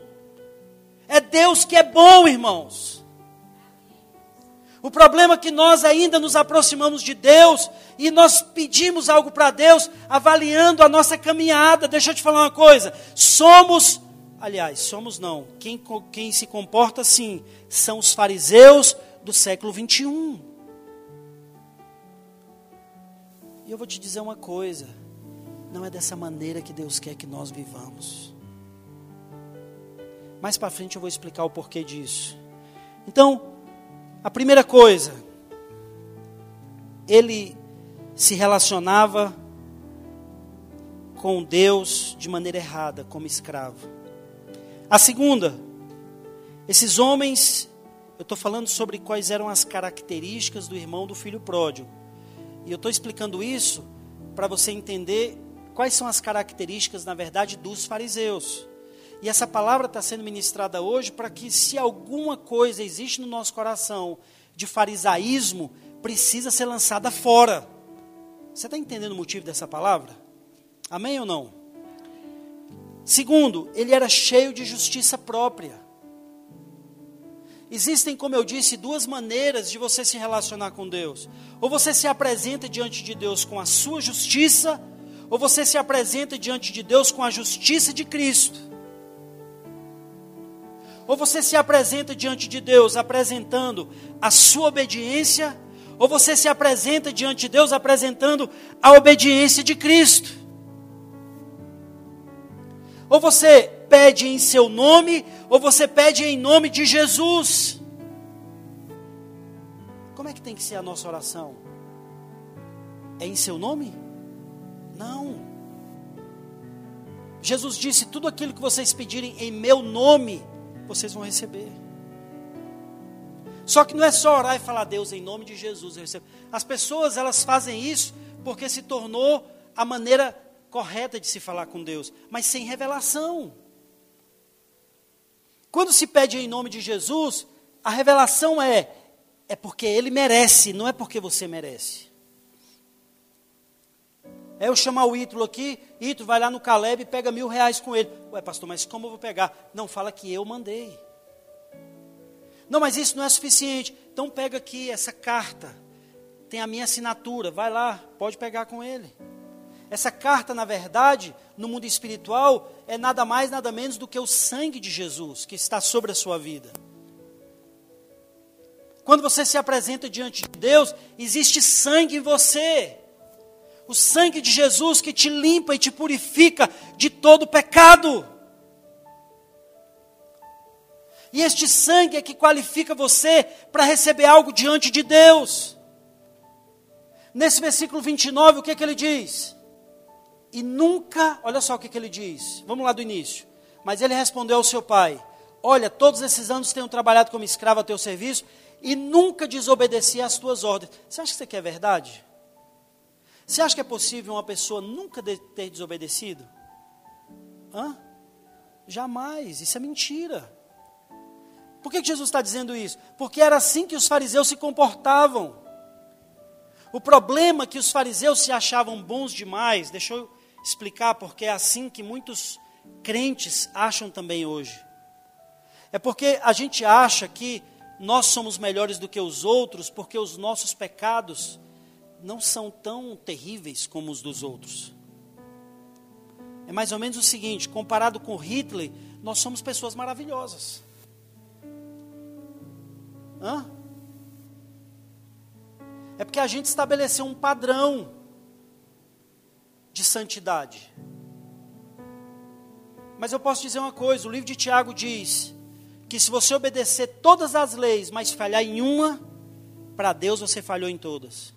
É Deus que é bom, irmãos. O problema é que nós ainda nos aproximamos de Deus e nós pedimos algo para Deus, avaliando a nossa caminhada. Deixa eu te falar uma coisa: somos Aliás, somos não. Quem, quem se comporta assim são os fariseus do século 21. E eu vou te dizer uma coisa: não é dessa maneira que Deus quer que nós vivamos. Mais para frente eu vou explicar o porquê disso. Então, a primeira coisa, ele se relacionava com Deus de maneira errada, como escravo. A segunda, esses homens, eu estou falando sobre quais eram as características do irmão do filho pródigo. E eu estou explicando isso para você entender quais são as características, na verdade, dos fariseus. E essa palavra está sendo ministrada hoje para que, se alguma coisa existe no nosso coração de farisaísmo, precisa ser lançada fora. Você está entendendo o motivo dessa palavra? Amém ou não? Segundo, ele era cheio de justiça própria. Existem, como eu disse, duas maneiras de você se relacionar com Deus. Ou você se apresenta diante de Deus com a sua justiça, ou você se apresenta diante de Deus com a justiça de Cristo. Ou você se apresenta diante de Deus apresentando a sua obediência, ou você se apresenta diante de Deus apresentando a obediência de Cristo. Ou você pede em seu nome, ou você pede em nome de Jesus. Como é que tem que ser a nossa oração? É em seu nome? Não. Jesus disse: tudo aquilo que vocês pedirem em meu nome, vocês vão receber. Só que não é só orar e falar, Deus, em nome de Jesus eu recebo. As pessoas, elas fazem isso porque se tornou a maneira correta de se falar com Deus, mas sem revelação. Quando se pede em nome de Jesus, a revelação é é porque ele merece, não é porque você merece. É eu chamar o Ítalo aqui, Ítalo vai lá no Caleb e pega mil reais com ele. Ué, pastor, mas como eu vou pegar? Não, fala que eu mandei. Não, mas isso não é suficiente. Então pega aqui essa carta. Tem a minha assinatura. Vai lá, pode pegar com ele. Essa carta, na verdade, no mundo espiritual, é nada mais, nada menos do que o sangue de Jesus que está sobre a sua vida. Quando você se apresenta diante de Deus, existe sangue em você. O sangue de Jesus que te limpa e te purifica de todo pecado. E este sangue é que qualifica você para receber algo diante de Deus. Nesse versículo 29, o que, é que ele diz? E nunca, olha só o que, que ele diz, vamos lá do início. Mas ele respondeu ao seu pai: Olha, todos esses anos tenho trabalhado como escravo a teu serviço e nunca desobedecia às tuas ordens. Você acha que isso aqui é verdade? Você acha que é possível uma pessoa nunca ter desobedecido? Hã? Jamais, isso é mentira. Por que Jesus está dizendo isso? Porque era assim que os fariseus se comportavam. O problema é que os fariseus se achavam bons demais, deixa eu explicar porque é assim que muitos crentes acham também hoje. É porque a gente acha que nós somos melhores do que os outros porque os nossos pecados não são tão terríveis como os dos outros. É mais ou menos o seguinte: comparado com Hitler, nós somos pessoas maravilhosas. Hã? É porque a gente estabeleceu um padrão de santidade. Mas eu posso dizer uma coisa: o livro de Tiago diz que se você obedecer todas as leis, mas falhar em uma, para Deus você falhou em todas.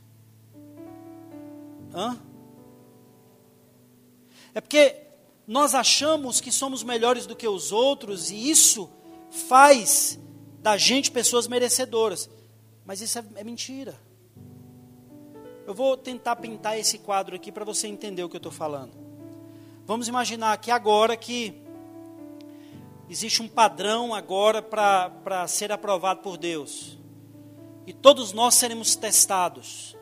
Hã? É porque nós achamos que somos melhores do que os outros e isso faz da gente pessoas merecedoras. Mas isso é, é mentira. Eu vou tentar pintar esse quadro aqui para você entender o que eu estou falando. Vamos imaginar que agora que existe um padrão agora para ser aprovado por Deus. E todos nós seremos testados.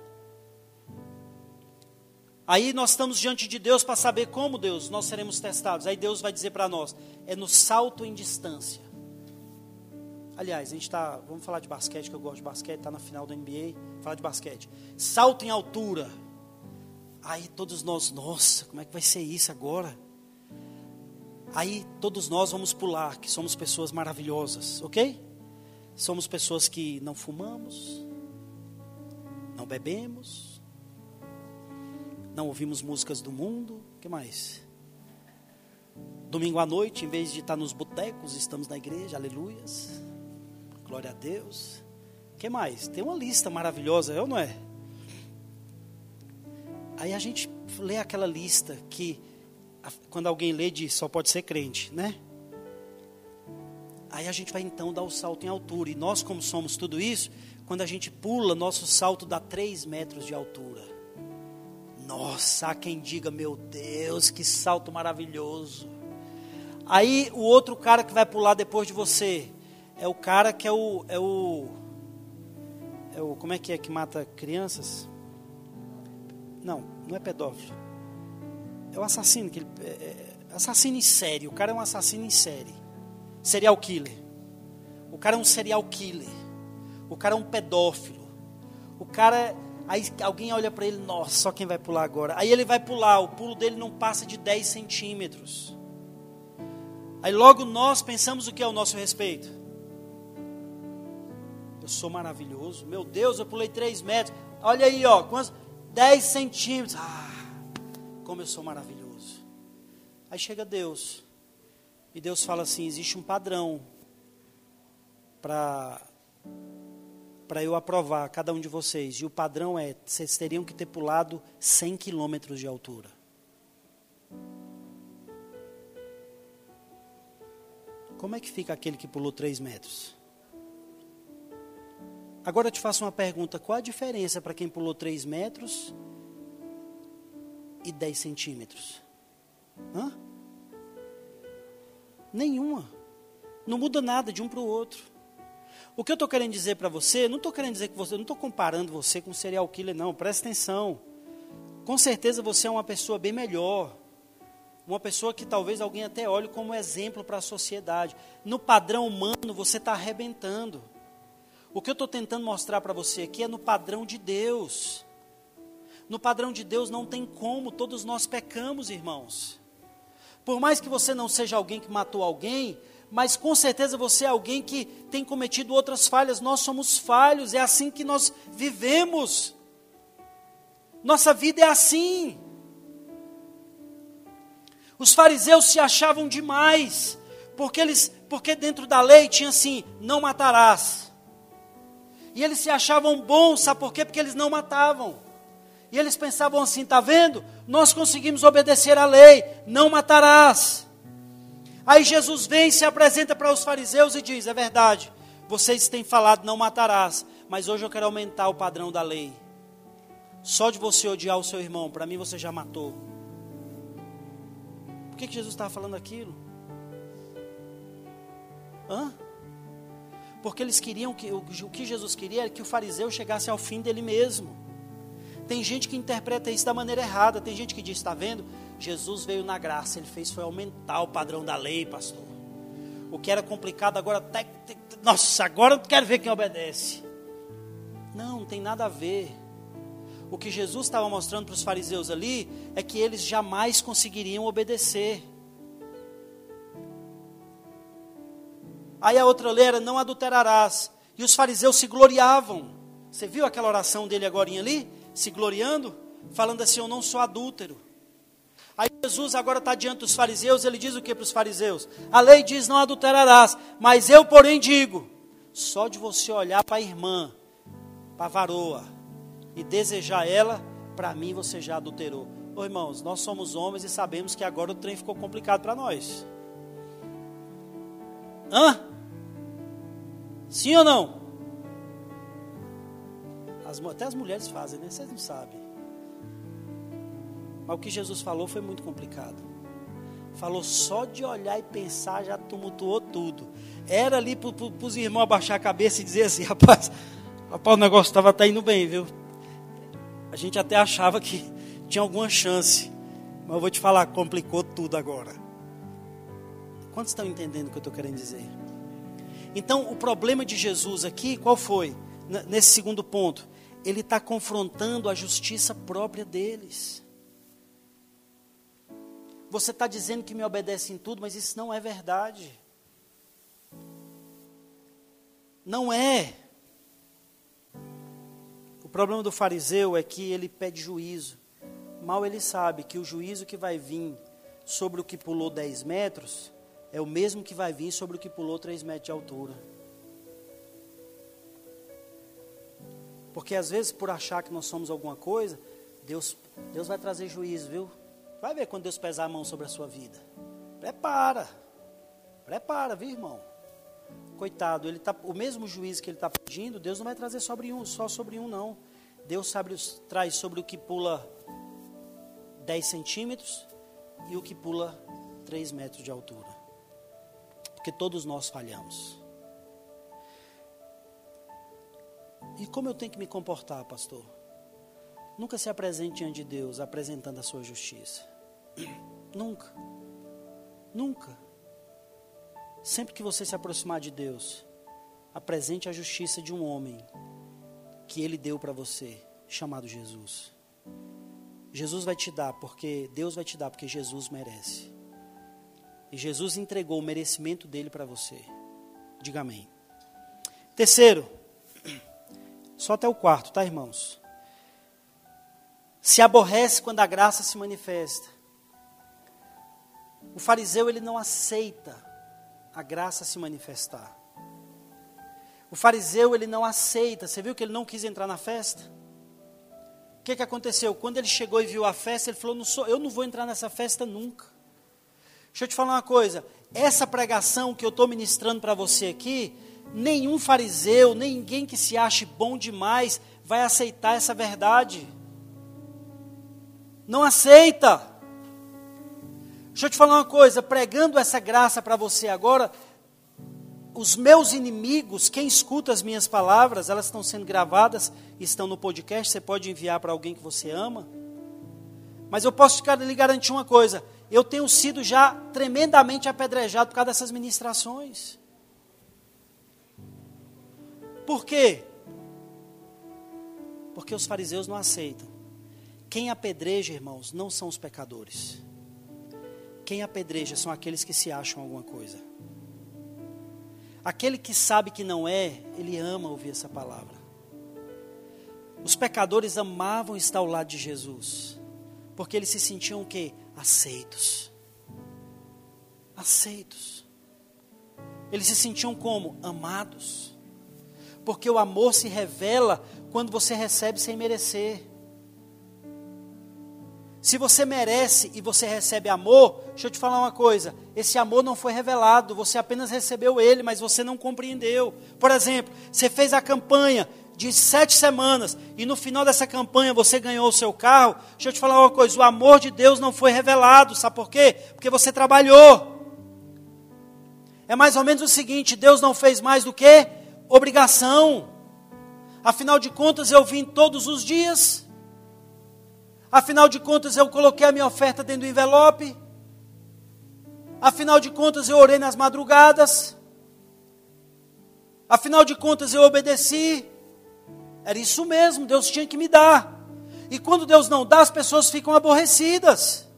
Aí nós estamos diante de Deus para saber como Deus nós seremos testados. Aí Deus vai dizer para nós: é no salto em distância. Aliás, a gente está. Vamos falar de basquete, que eu gosto de basquete, está na final da NBA. Falar de basquete. Salto em altura. Aí todos nós, nossa, como é que vai ser isso agora? Aí todos nós vamos pular, que somos pessoas maravilhosas, ok? Somos pessoas que não fumamos, não bebemos, não ouvimos músicas do mundo, que mais? Domingo à noite, em vez de estar nos botecos, estamos na igreja, aleluias. Glória a Deus. Que mais? Tem uma lista maravilhosa, eu não é? Aí a gente lê aquela lista que quando alguém lê diz só pode ser crente, né? Aí a gente vai então dar o salto em altura. E nós, como somos tudo isso, quando a gente pula, nosso salto dá 3 metros de altura. Nossa, há quem diga, meu Deus, que salto maravilhoso. Aí o outro cara que vai pular depois de você, é o cara que é o, é o, é o, como é que é que mata crianças? Não, não é pedófilo. É o assassino que ele, é, é, assassino em série. O cara é um assassino em série. Serial killer. O cara é um serial killer. O cara é um pedófilo. O cara Aí alguém olha para ele, nossa, só quem vai pular agora. Aí ele vai pular, o pulo dele não passa de 10 centímetros. Aí logo nós pensamos o que é o nosso respeito eu sou maravilhoso. Meu Deus, eu pulei 3 metros. Olha aí, ó, quantos? 10 centímetros. Ah, como eu sou maravilhoso. Aí chega Deus. E Deus fala assim: existe um padrão para para eu aprovar cada um de vocês. E o padrão é: vocês teriam que ter pulado 100 quilômetros de altura. Como é que fica aquele que pulou 3 metros? Agora eu te faço uma pergunta: qual a diferença para quem pulou 3 metros e 10 centímetros? Hã? Nenhuma. Não muda nada de um para o outro. O que eu estou querendo dizer para você, não estou querendo dizer que você, não estou comparando você com um serial killer, não, presta atenção. Com certeza você é uma pessoa bem melhor. Uma pessoa que talvez alguém até olhe como exemplo para a sociedade. No padrão humano você está arrebentando. O que eu estou tentando mostrar para você aqui é no padrão de Deus. No padrão de Deus não tem como, todos nós pecamos, irmãos. Por mais que você não seja alguém que matou alguém, mas com certeza você é alguém que tem cometido outras falhas. Nós somos falhos, é assim que nós vivemos. Nossa vida é assim. Os fariseus se achavam demais, porque eles, porque dentro da lei tinha assim: não matarás. E eles se achavam bons, sabe por quê? Porque eles não matavam. E eles pensavam assim: está vendo? Nós conseguimos obedecer à lei, não matarás. Aí Jesus vem, se apresenta para os fariseus e diz: é verdade, Vocês têm falado não matarás, mas hoje eu quero aumentar o padrão da lei. Só de você odiar o seu irmão, para mim você já matou. Por que, que Jesus estava falando aquilo? Hã? Porque eles queriam que o, que Jesus queria era que o fariseu chegasse ao fim dele mesmo. Tem gente que interpreta isso da maneira errada. Tem gente que diz: está vendo? Jesus veio na graça, ele fez foi aumentar o padrão da lei, pastor. O que era complicado agora até. Nossa, agora eu quero ver quem obedece. Não, não tem nada a ver. O que Jesus estava mostrando para os fariseus ali é que eles jamais conseguiriam obedecer. Aí a outra lei era: não adulterarás. E os fariseus se gloriavam. Você viu aquela oração dele agora ali? Se gloriando? Falando assim: eu não sou adúltero. Aí Jesus agora está diante dos fariseus, ele diz o que para os fariseus? A lei diz não adulterarás, mas eu porém digo, só de você olhar para a irmã, para a varoa, e desejar ela, para mim você já adulterou. Ô irmãos, nós somos homens e sabemos que agora o trem ficou complicado para nós. Hã? Sim ou não? As, até as mulheres fazem, né? Vocês não sabem. Mas o que Jesus falou foi muito complicado. Falou só de olhar e pensar já tumultuou tudo. Era ali para os irmãos abaixar a cabeça e dizer assim: rapaz, rapaz o negócio estava até indo bem, viu? A gente até achava que tinha alguma chance. Mas eu vou te falar, complicou tudo agora. Quantos estão entendendo o que eu estou querendo dizer? Então, o problema de Jesus aqui, qual foi? Nesse segundo ponto, ele está confrontando a justiça própria deles. Você está dizendo que me obedece em tudo, mas isso não é verdade. Não é. O problema do fariseu é que ele pede juízo. Mal ele sabe que o juízo que vai vir sobre o que pulou 10 metros é o mesmo que vai vir sobre o que pulou 3 metros de altura. Porque às vezes, por achar que nós somos alguma coisa, Deus, Deus vai trazer juízo, viu? Vai ver quando Deus pesar a mão sobre a sua vida. Prepara. Prepara, viu, irmão? Coitado, ele tá, o mesmo juízo que ele está pedindo, Deus não vai trazer sobre um, só sobre um, não. Deus sabe, traz sobre o que pula 10 centímetros e o que pula 3 metros de altura. Porque todos nós falhamos. E como eu tenho que me comportar, pastor? Nunca se apresente diante de Deus apresentando a sua justiça. Nunca. Nunca. Sempre que você se aproximar de Deus, apresente a justiça de um homem que ele deu para você, chamado Jesus. Jesus vai te dar porque Deus vai te dar porque Jesus merece. E Jesus entregou o merecimento dele para você. Diga amém. Terceiro, só até o quarto, tá, irmãos? se aborrece quando a graça se manifesta. O fariseu ele não aceita a graça se manifestar. O fariseu ele não aceita. Você viu que ele não quis entrar na festa? O que, que aconteceu? Quando ele chegou e viu a festa, ele falou: não sou, eu não vou entrar nessa festa nunca. Deixa eu te falar uma coisa. Essa pregação que eu estou ministrando para você aqui, nenhum fariseu, ninguém que se ache bom demais vai aceitar essa verdade não aceita. Deixa eu te falar uma coisa, pregando essa graça para você agora, os meus inimigos, quem escuta as minhas palavras, elas estão sendo gravadas, estão no podcast, você pode enviar para alguém que você ama. Mas eu posso lhe garantir uma coisa, eu tenho sido já tremendamente apedrejado por causa dessas ministrações. Por quê? Porque os fariseus não aceitam. Quem apedreja, irmãos, não são os pecadores. Quem apedreja são aqueles que se acham alguma coisa. Aquele que sabe que não é, ele ama ouvir essa palavra. Os pecadores amavam estar ao lado de Jesus, porque eles se sentiam o quê? Aceitos. Aceitos. Eles se sentiam como? Amados. Porque o amor se revela quando você recebe sem merecer. Se você merece e você recebe amor, deixa eu te falar uma coisa: esse amor não foi revelado, você apenas recebeu ele, mas você não compreendeu. Por exemplo, você fez a campanha de sete semanas e no final dessa campanha você ganhou o seu carro. Deixa eu te falar uma coisa: o amor de Deus não foi revelado, sabe por quê? Porque você trabalhou. É mais ou menos o seguinte: Deus não fez mais do que obrigação. Afinal de contas, eu vim todos os dias. Afinal de contas, eu coloquei a minha oferta dentro do envelope. Afinal de contas, eu orei nas madrugadas. Afinal de contas, eu obedeci. Era isso mesmo, Deus tinha que me dar. E quando Deus não dá, as pessoas ficam aborrecidas.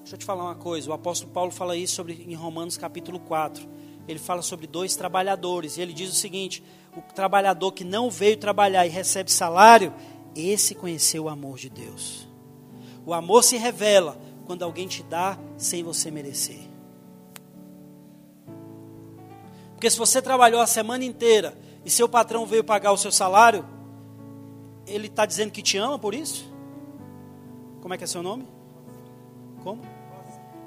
Deixa eu te falar uma coisa, o apóstolo Paulo fala isso sobre, em Romanos capítulo 4. Ele fala sobre dois trabalhadores, e ele diz o seguinte: o trabalhador que não veio trabalhar e recebe salário, esse conheceu o amor de Deus. O amor se revela quando alguém te dá sem você merecer. Porque se você trabalhou a semana inteira e seu patrão veio pagar o seu salário, ele está dizendo que te ama por isso? Como é que é seu nome? Como?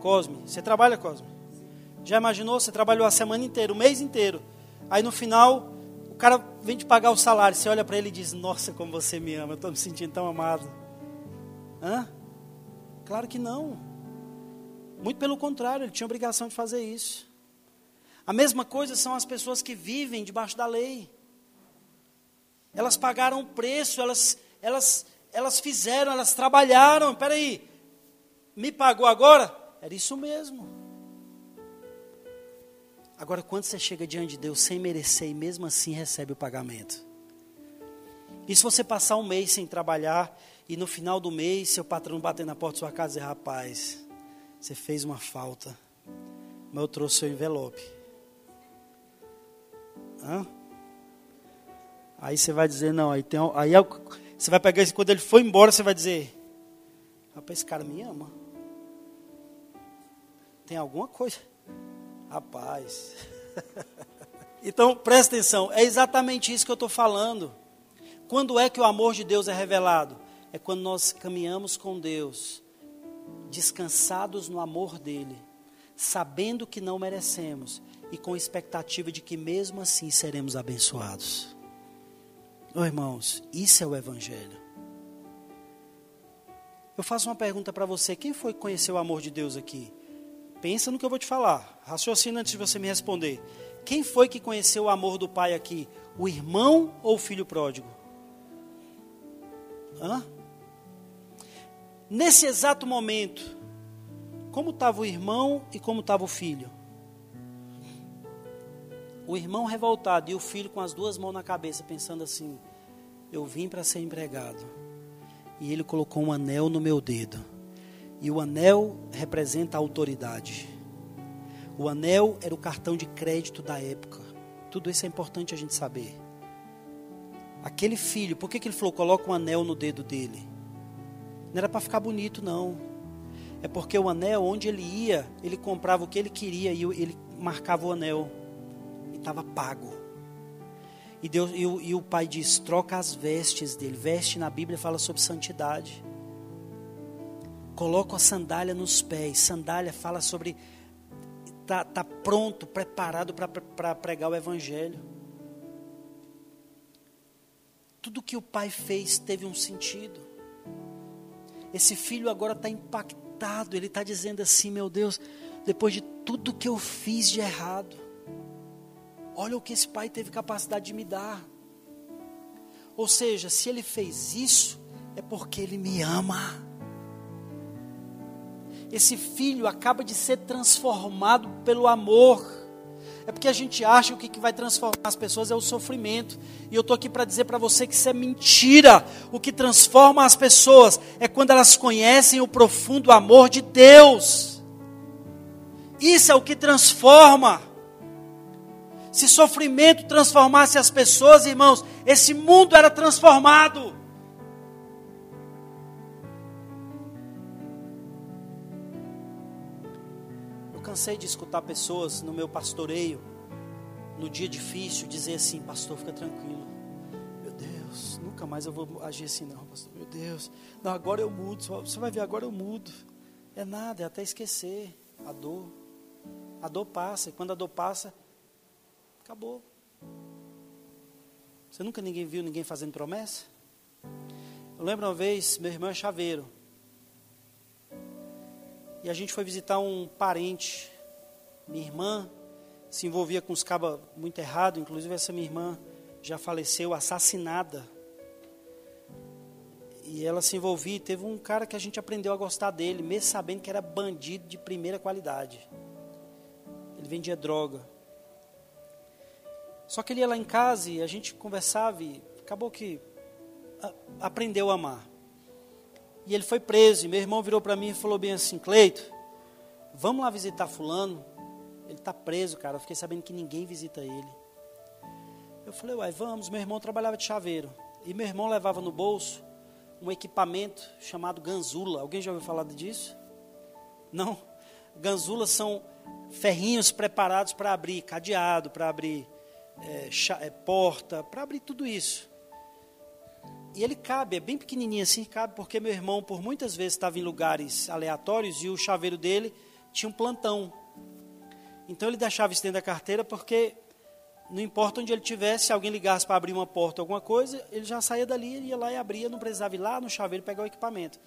Cosme. Você trabalha, Cosme? Já imaginou? Você trabalhou a semana inteira, o mês inteiro. Aí no final, cara vem te pagar o salário, você olha para ele e diz: Nossa, como você me ama, eu estou me sentindo tão amado. Hã? Claro que não. Muito pelo contrário, ele tinha obrigação de fazer isso. A mesma coisa são as pessoas que vivem debaixo da lei. Elas pagaram o preço, elas, elas, elas fizeram, elas trabalharam. Peraí, me pagou agora? Era isso mesmo. Agora, quando você chega diante de Deus sem merecer e mesmo assim recebe o pagamento. E se você passar um mês sem trabalhar e no final do mês seu patrão bater na porta da sua casa e dizer, rapaz, você fez uma falta, mas eu trouxe seu envelope. Hã? Aí você vai dizer, não, aí tem. Aí é você vai pegar isso, quando ele for embora, você vai dizer, rapaz, esse cara me ama. Tem alguma coisa. Rapaz. então, presta atenção, é exatamente isso que eu estou falando. Quando é que o amor de Deus é revelado? É quando nós caminhamos com Deus, descansados no amor dEle, sabendo que não merecemos e com expectativa de que mesmo assim seremos abençoados. Oh, irmãos, isso é o Evangelho. Eu faço uma pergunta para você: quem foi que conheceu o amor de Deus aqui? Pensa no que eu vou te falar. Raciocina antes de você me responder. Quem foi que conheceu o amor do pai aqui? O irmão ou o filho pródigo? Hã? Nesse exato momento, como estava o irmão e como estava o filho? O irmão revoltado e o filho com as duas mãos na cabeça, pensando assim: Eu vim para ser empregado. E ele colocou um anel no meu dedo e o anel representa a autoridade. O anel era o cartão de crédito da época. Tudo isso é importante a gente saber. Aquele filho, por que, que ele falou, coloca um anel no dedo dele? Não era para ficar bonito, não. É porque o anel, onde ele ia, ele comprava o que ele queria e ele marcava o anel. E estava pago. E, Deus, e, o, e o pai diz: troca as vestes dele. Veste na Bíblia fala sobre santidade. Coloca a sandália nos pés. Sandália fala sobre tá, tá pronto, preparado para pregar o evangelho. Tudo que o pai fez teve um sentido. Esse filho agora está impactado. Ele está dizendo assim: Meu Deus, depois de tudo que eu fiz de errado, olha o que esse pai teve capacidade de me dar. Ou seja, se ele fez isso, é porque ele me ama esse filho acaba de ser transformado pelo amor. É porque a gente acha que o que vai transformar as pessoas é o sofrimento. E eu estou aqui para dizer para você que isso é mentira. O que transforma as pessoas é quando elas conhecem o profundo amor de Deus. Isso é o que transforma. Se sofrimento transformasse as pessoas, irmãos, esse mundo era transformado. Cansei de escutar pessoas no meu pastoreio, no dia difícil, dizer assim: Pastor, fica tranquilo. Meu Deus, nunca mais eu vou agir assim, não, pastor. Meu Deus, não, agora eu mudo. Você vai ver, agora eu mudo. É nada, é até esquecer a dor. A dor passa, e quando a dor passa, acabou. Você nunca ninguém viu ninguém fazendo promessa? Eu lembro uma vez, meu irmão é chaveiro. E a gente foi visitar um parente. Minha irmã se envolvia com os cabas muito errado, inclusive essa minha irmã já faleceu assassinada. E ela se envolvia, teve um cara que a gente aprendeu a gostar dele, mesmo sabendo que era bandido de primeira qualidade. Ele vendia droga. Só que ele ia lá em casa e a gente conversava e acabou que aprendeu a amar. E ele foi preso, e meu irmão virou para mim e falou bem assim, Cleito, vamos lá visitar fulano? Ele está preso, cara. Eu fiquei sabendo que ninguém visita ele. Eu falei, uai, vamos. Meu irmão trabalhava de chaveiro. E meu irmão levava no bolso um equipamento chamado ganzula. Alguém já ouviu falar disso? Não? Ganzulas são ferrinhos preparados para abrir cadeado, para abrir é, porta, para abrir tudo isso. E ele cabe, é bem pequenininho assim, cabe, porque meu irmão por muitas vezes estava em lugares aleatórios e o chaveiro dele tinha um plantão. Então ele deixava isso dentro da carteira porque não importa onde ele tivesse, se alguém ligasse para abrir uma porta, alguma coisa, ele já saía dali, ele ia lá e abria, não precisava ir lá no chaveiro pegar o equipamento.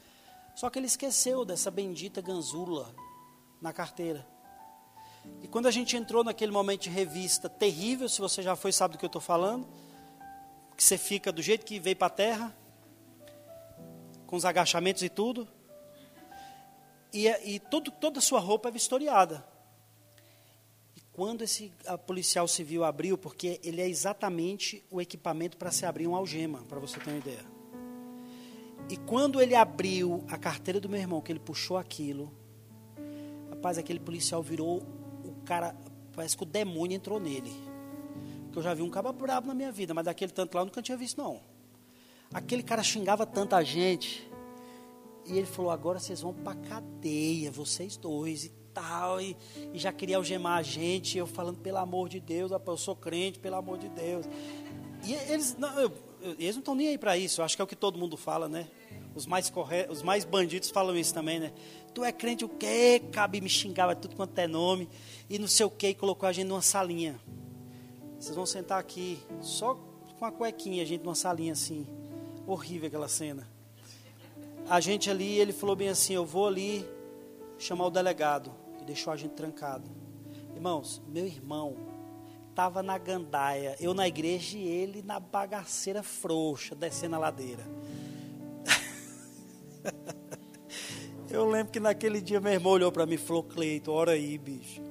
Só que ele esqueceu dessa bendita ganzula na carteira. E quando a gente entrou naquele momento de revista terrível, se você já foi, sabe do que eu estou falando, que você fica do jeito que veio para a terra, com os agachamentos e tudo, e, e todo, toda a sua roupa é vistoriada. E quando esse policial civil abriu, porque ele é exatamente o equipamento para se abrir um algema, para você ter uma ideia. E quando ele abriu a carteira do meu irmão, que ele puxou aquilo, rapaz, aquele policial virou cara, parece que o demônio entrou nele. Porque eu já vi um cabo brabo na minha vida, mas daquele tanto lá eu nunca tinha visto, não. Aquele cara xingava tanta gente. E ele falou: agora vocês vão para cadeia, vocês dois e tal. E, e, já queria algemar a gente. Eu falando, pelo amor de Deus, eu sou crente, pelo amor de Deus. E eles não, eles não estão nem aí para isso. Eu acho que é o que todo mundo fala, né? Os mais, corre... Os mais bandidos falam isso também, né? Tu é crente o quê? Cabe me xingava tudo quanto é nome. E não sei o quê, e colocou a gente numa salinha. Vocês vão sentar aqui, só com a cuequinha, a gente numa salinha assim. Horrível aquela cena. A gente ali, ele falou bem assim: Eu vou ali chamar o delegado. E deixou a gente trancado. Irmãos, meu irmão estava na gandaia, eu na igreja e ele na bagaceira frouxa, descendo a ladeira. Eu lembro que naquele dia meu irmão olhou para mim e falou, Cleito, ora aí, bicho.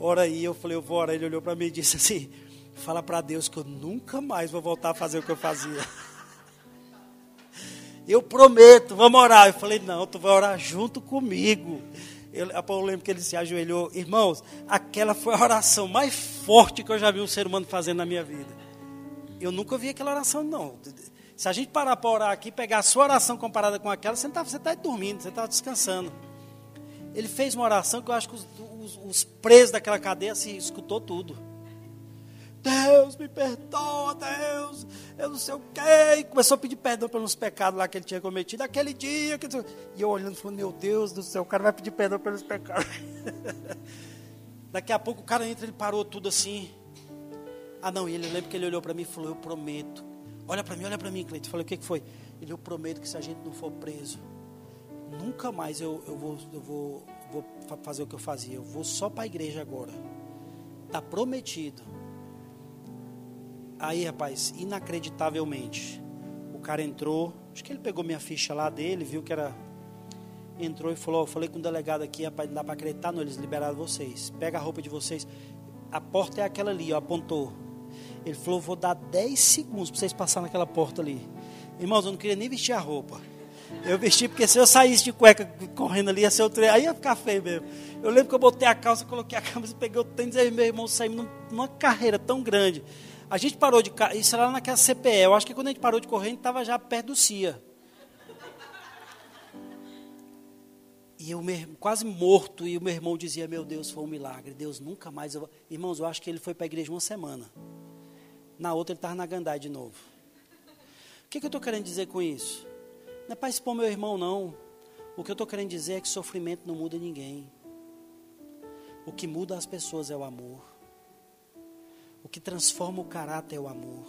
Ora aí, eu falei, eu vou orar. Ele olhou para mim e disse assim, fala para Deus que eu nunca mais vou voltar a fazer o que eu fazia. Eu prometo, vamos orar. Eu falei, não, tu vai orar junto comigo. Eu, eu lembro que ele se ajoelhou. Irmãos, aquela foi a oração mais forte que eu já vi um ser humano fazendo na minha vida. Eu nunca vi aquela oração, não. Se a gente parar para orar aqui, pegar a sua oração comparada com aquela, você está você tá dormindo, você está descansando. Ele fez uma oração que eu acho que os, os, os presos daquela cadeia se escutou tudo. Deus, me perdoa, Deus, eu não sei o quê. E começou a pedir perdão pelos pecados lá que ele tinha cometido. Aquele dia. Que... E eu olhando, falando, meu Deus do céu, o cara vai pedir perdão pelos pecados. Daqui a pouco o cara entra, ele parou tudo assim. Ah, não, e ele lembra que ele olhou para mim e falou: Eu prometo Olha para mim, olha para mim, Cleiton. Falei, o que, que foi? Ele, eu prometo que se a gente não for preso, nunca mais eu, eu, vou, eu vou, vou fazer o que eu fazia. Eu vou só para a igreja agora. Está prometido. Aí, rapaz, inacreditavelmente, o cara entrou. Acho que ele pegou minha ficha lá dele, viu que era. Entrou e falou: Eu falei com o delegado aqui, rapaz, não dá para acreditar, não. Eles liberaram vocês. Pega a roupa de vocês. A porta é aquela ali, ó, apontou. Ele falou: Vou dar 10 segundos para vocês passarem naquela porta ali. Irmãos, eu não queria nem vestir a roupa. Eu vesti porque se eu saísse de cueca correndo ali, ia ser outro, aí ia ficar feio mesmo. Eu lembro que eu botei a calça, coloquei a camisa, peguei o tênis e meu irmão saímos numa carreira tão grande. A gente parou de. Isso era lá naquela CPE. Eu acho que quando a gente parou de correr, a gente estava já perto do CIA. E eu quase morto, e o meu irmão dizia: Meu Deus, foi um milagre. Deus nunca mais. Eu... Irmãos, eu acho que ele foi para a igreja uma semana. Na outra ele estava na Gandai de novo. O que, que eu estou querendo dizer com isso? Não é para expor meu irmão, não. O que eu estou querendo dizer é que sofrimento não muda ninguém. O que muda as pessoas é o amor. O que transforma o caráter é o amor.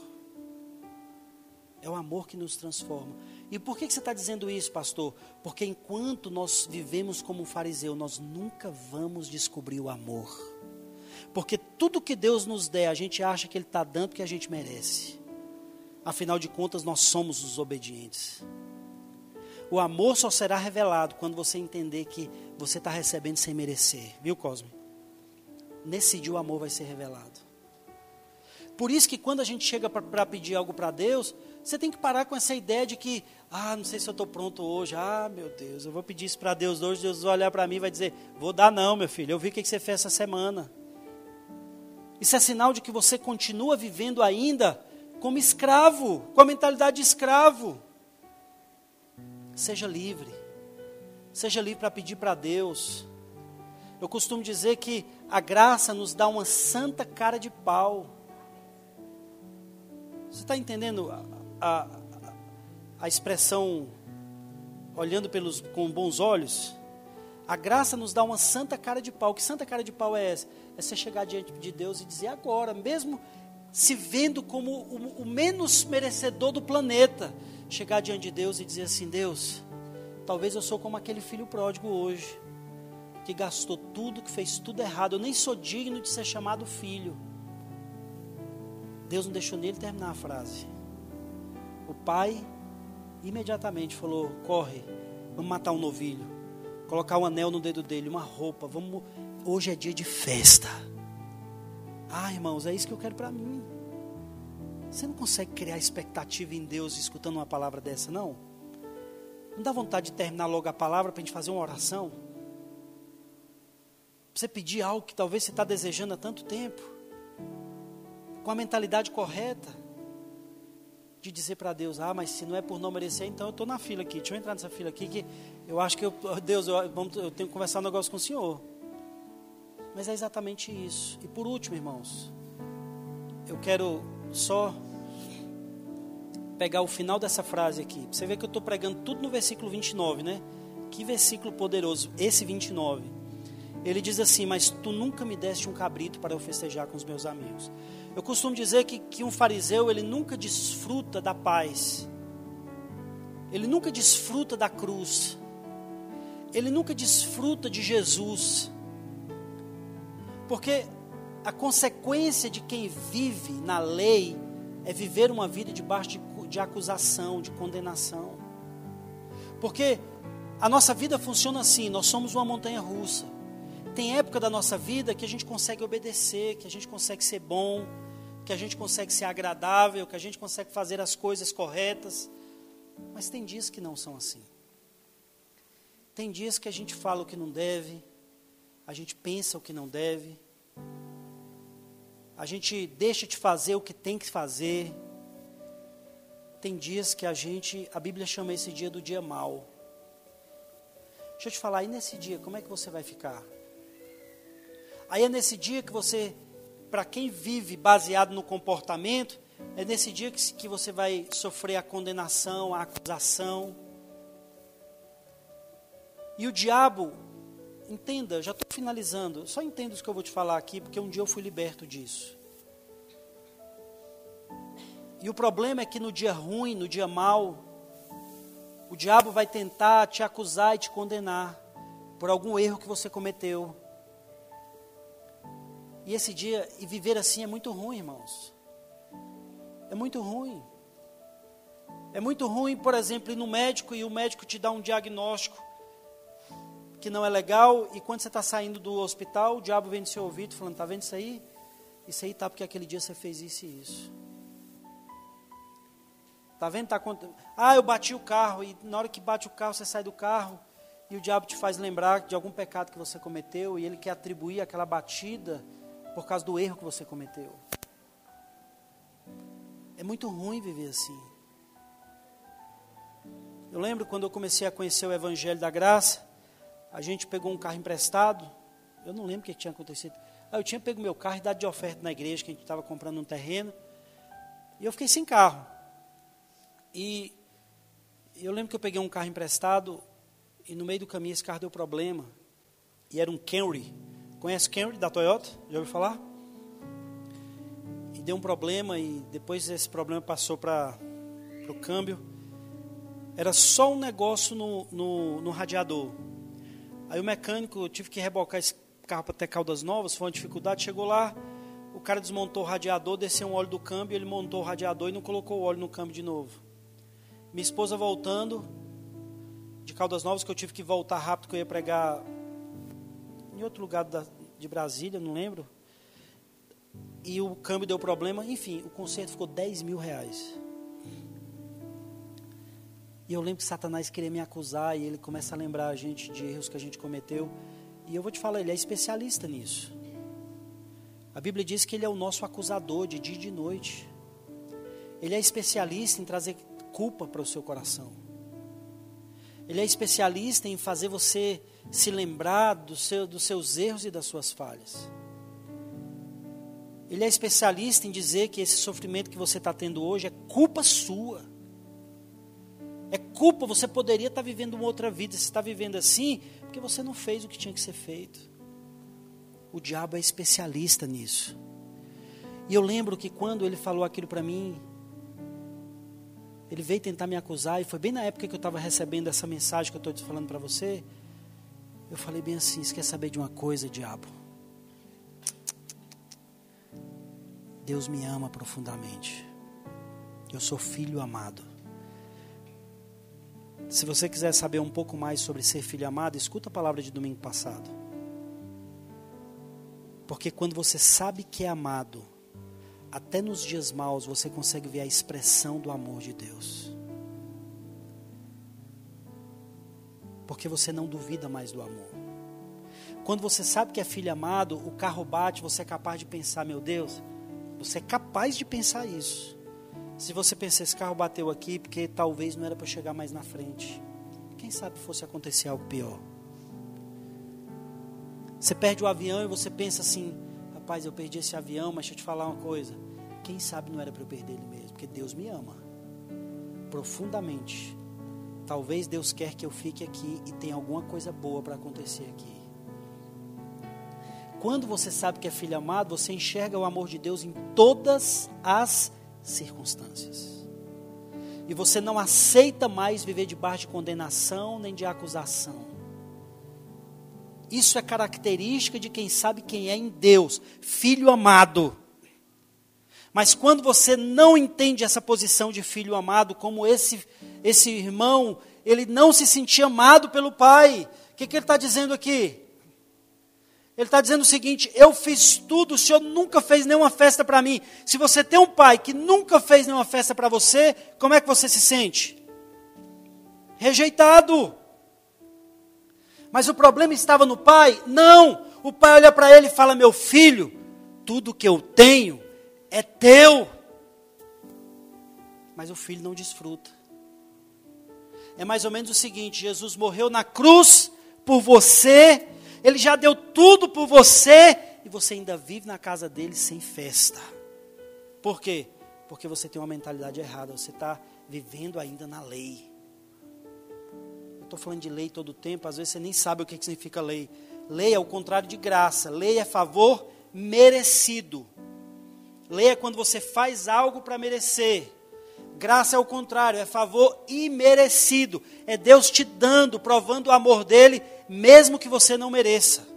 É o amor que nos transforma. E por que você está dizendo isso, pastor? Porque enquanto nós vivemos como um fariseu, nós nunca vamos descobrir o amor. Porque tudo que Deus nos der, a gente acha que Ele está dando que a gente merece. Afinal de contas, nós somos os obedientes. O amor só será revelado quando você entender que você está recebendo sem merecer. Viu, Cosme? Nesse dia o amor vai ser revelado. Por isso que quando a gente chega para pedir algo para Deus, você tem que parar com essa ideia de que, ah, não sei se eu estou pronto hoje. Ah, meu Deus, eu vou pedir isso para Deus hoje. Deus vai olhar para mim e vai dizer: Vou dar, não, meu filho. Eu vi o que você fez essa semana. Isso é sinal de que você continua vivendo ainda como escravo, com a mentalidade de escravo. Seja livre. Seja livre para pedir para Deus. Eu costumo dizer que a graça nos dá uma santa cara de pau. Você está entendendo a, a expressão olhando pelos, com bons olhos, a graça nos dá uma santa cara de pau. Que santa cara de pau é essa? É você chegar diante de Deus e dizer agora, mesmo se vendo como o, o menos merecedor do planeta, chegar diante de Deus e dizer assim: Deus, talvez eu sou como aquele filho pródigo hoje, que gastou tudo, que fez tudo errado. Eu nem sou digno de ser chamado filho. Deus não deixou nele terminar a frase. O pai imediatamente falou: corre, vamos matar um novilho, colocar um anel no dedo dele, uma roupa, vamos. Hoje é dia de festa. Ah, irmãos, é isso que eu quero para mim. Você não consegue criar expectativa em Deus escutando uma palavra dessa, não? Não dá vontade de terminar logo a palavra para a gente fazer uma oração? Pra você pedir algo que talvez você está desejando há tanto tempo, com a mentalidade correta de dizer para Deus, ah, mas se não é por não merecer, então eu estou na fila aqui. Deixa eu entrar nessa fila aqui que eu acho que eu, Deus, eu, eu tenho que conversar um negócio com o Senhor. Mas é exatamente isso. E por último, irmãos, eu quero só pegar o final dessa frase aqui. Você vê que eu estou pregando tudo no versículo 29, né? Que versículo poderoso, esse 29. Ele diz assim: Mas tu nunca me deste um cabrito para eu festejar com os meus amigos. Eu costumo dizer que, que um fariseu, ele nunca desfruta da paz, ele nunca desfruta da cruz, ele nunca desfruta de Jesus, porque a consequência de quem vive na lei é viver uma vida debaixo de, de acusação, de condenação. Porque a nossa vida funciona assim: nós somos uma montanha russa. Tem época da nossa vida que a gente consegue obedecer, que a gente consegue ser bom, que a gente consegue ser agradável, que a gente consegue fazer as coisas corretas. Mas tem dias que não são assim. Tem dias que a gente fala o que não deve, a gente pensa o que não deve, a gente deixa de fazer o que tem que fazer. Tem dias que a gente, a Bíblia chama esse dia do dia mal. Deixa eu te falar, e nesse dia, como é que você vai ficar? Aí é nesse dia que você, para quem vive baseado no comportamento, é nesse dia que, que você vai sofrer a condenação, a acusação. E o diabo, entenda, já estou finalizando, só entenda o que eu vou te falar aqui, porque um dia eu fui liberto disso. E o problema é que no dia ruim, no dia mal, o diabo vai tentar te acusar e te condenar por algum erro que você cometeu. E esse dia, e viver assim é muito ruim, irmãos. É muito ruim. É muito ruim, por exemplo, ir no médico e o médico te dá um diagnóstico que não é legal, e quando você está saindo do hospital, o diabo vem no seu ouvido falando: Está vendo isso aí? Isso aí está porque aquele dia você fez isso e isso. Está vendo? Tá, ah, eu bati o carro, e na hora que bate o carro, você sai do carro, e o diabo te faz lembrar de algum pecado que você cometeu, e ele quer atribuir aquela batida por causa do erro que você cometeu. É muito ruim viver assim. Eu lembro quando eu comecei a conhecer o Evangelho da Graça, a gente pegou um carro emprestado. Eu não lembro o que tinha acontecido. Eu tinha pego meu carro e dado de oferta na igreja, que a gente estava comprando um terreno. E eu fiquei sem carro. E eu lembro que eu peguei um carro emprestado e no meio do caminho esse carro deu problema. E era um Camry. Conhece Camry da Toyota? Já ouviu falar? E deu um problema e depois esse problema passou para o câmbio. Era só um negócio no, no, no radiador. Aí o mecânico, eu tive que rebocar esse carro para ter Caldas Novas, foi uma dificuldade, chegou lá, o cara desmontou o radiador, desceu um óleo do câmbio, ele montou o radiador e não colocou o óleo no câmbio de novo. Minha esposa voltando de Caldas Novas, que eu tive que voltar rápido, que eu ia pregar em outro lugar da, de Brasília, não lembro. E o câmbio deu problema, enfim, o conserto ficou 10 mil reais. E eu lembro que Satanás queria me acusar e ele começa a lembrar a gente de erros que a gente cometeu. E eu vou te falar, ele é especialista nisso. A Bíblia diz que ele é o nosso acusador de dia e de noite. Ele é especialista em trazer culpa para o seu coração. Ele é especialista em fazer você se lembrar do seu, dos seus erros e das suas falhas. Ele é especialista em dizer que esse sofrimento que você está tendo hoje é culpa sua. É culpa, você poderia estar vivendo uma outra vida. Você está vivendo assim porque você não fez o que tinha que ser feito. O diabo é especialista nisso. E eu lembro que quando ele falou aquilo para mim, ele veio tentar me acusar, e foi bem na época que eu estava recebendo essa mensagem que eu estou falando para você. Eu falei bem assim: você quer saber de uma coisa, diabo? Deus me ama profundamente. Eu sou filho amado. Se você quiser saber um pouco mais sobre ser filho amado, escuta a palavra de domingo passado. Porque quando você sabe que é amado, até nos dias maus você consegue ver a expressão do amor de Deus. Porque você não duvida mais do amor. Quando você sabe que é filho amado, o carro bate, você é capaz de pensar, meu Deus, você é capaz de pensar isso. Se você pensar, esse carro bateu aqui porque talvez não era para chegar mais na frente. Quem sabe fosse acontecer algo pior. Você perde o avião e você pensa assim: rapaz, eu perdi esse avião, mas deixa eu te falar uma coisa. Quem sabe não era para eu perder ele mesmo, porque Deus me ama profundamente. Talvez Deus quer que eu fique aqui e tenha alguma coisa boa para acontecer aqui. Quando você sabe que é filho amado, você enxerga o amor de Deus em todas as circunstâncias. E você não aceita mais viver debaixo de condenação nem de acusação. Isso é característica de quem sabe quem é em Deus, filho amado. Mas quando você não entende essa posição de filho amado, como esse, esse irmão, ele não se sentia amado pelo pai. O que, que ele está dizendo aqui? Ele está dizendo o seguinte: eu fiz tudo, o Senhor nunca fez nenhuma festa para mim. Se você tem um pai que nunca fez nenhuma festa para você, como é que você se sente? Rejeitado. Mas o problema estava no pai? Não. O pai olha para ele e fala: Meu filho, tudo que eu tenho é teu. Mas o filho não desfruta. É mais ou menos o seguinte: Jesus morreu na cruz por você ele já deu tudo por você e você ainda vive na casa dele sem festa. Por quê? Porque você tem uma mentalidade errada, você está vivendo ainda na lei. Eu estou falando de lei todo o tempo, às vezes você nem sabe o que significa lei. Lei é o contrário de graça, lei é favor merecido. Lei é quando você faz algo para merecer. Graça é o contrário, é favor imerecido. É Deus te dando, provando o amor dele mesmo que você não mereça.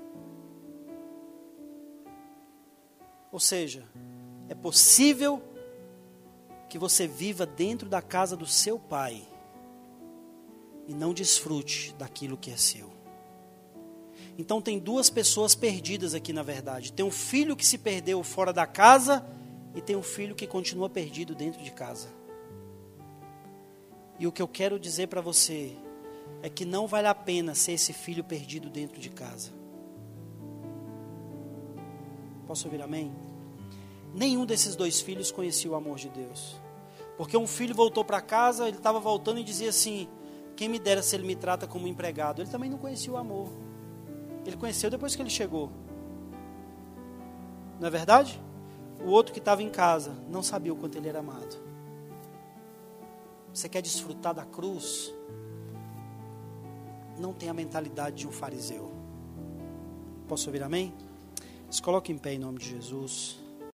Ou seja, é possível que você viva dentro da casa do seu pai e não desfrute daquilo que é seu. Então tem duas pessoas perdidas aqui na verdade. Tem um filho que se perdeu fora da casa e tem um filho que continua perdido dentro de casa. E o que eu quero dizer para você é que não vale a pena ser esse filho perdido dentro de casa. Posso ouvir amém? Nenhum desses dois filhos conhecia o amor de Deus. Porque um filho voltou para casa, ele estava voltando e dizia assim: Quem me dera se ele me trata como empregado? Ele também não conhecia o amor. Ele conheceu depois que ele chegou. Não é verdade? O outro que estava em casa não sabia o quanto ele era amado. Você quer desfrutar da cruz? Não tem a mentalidade de um fariseu. Posso ouvir amém? Se coloque em pé em nome de Jesus.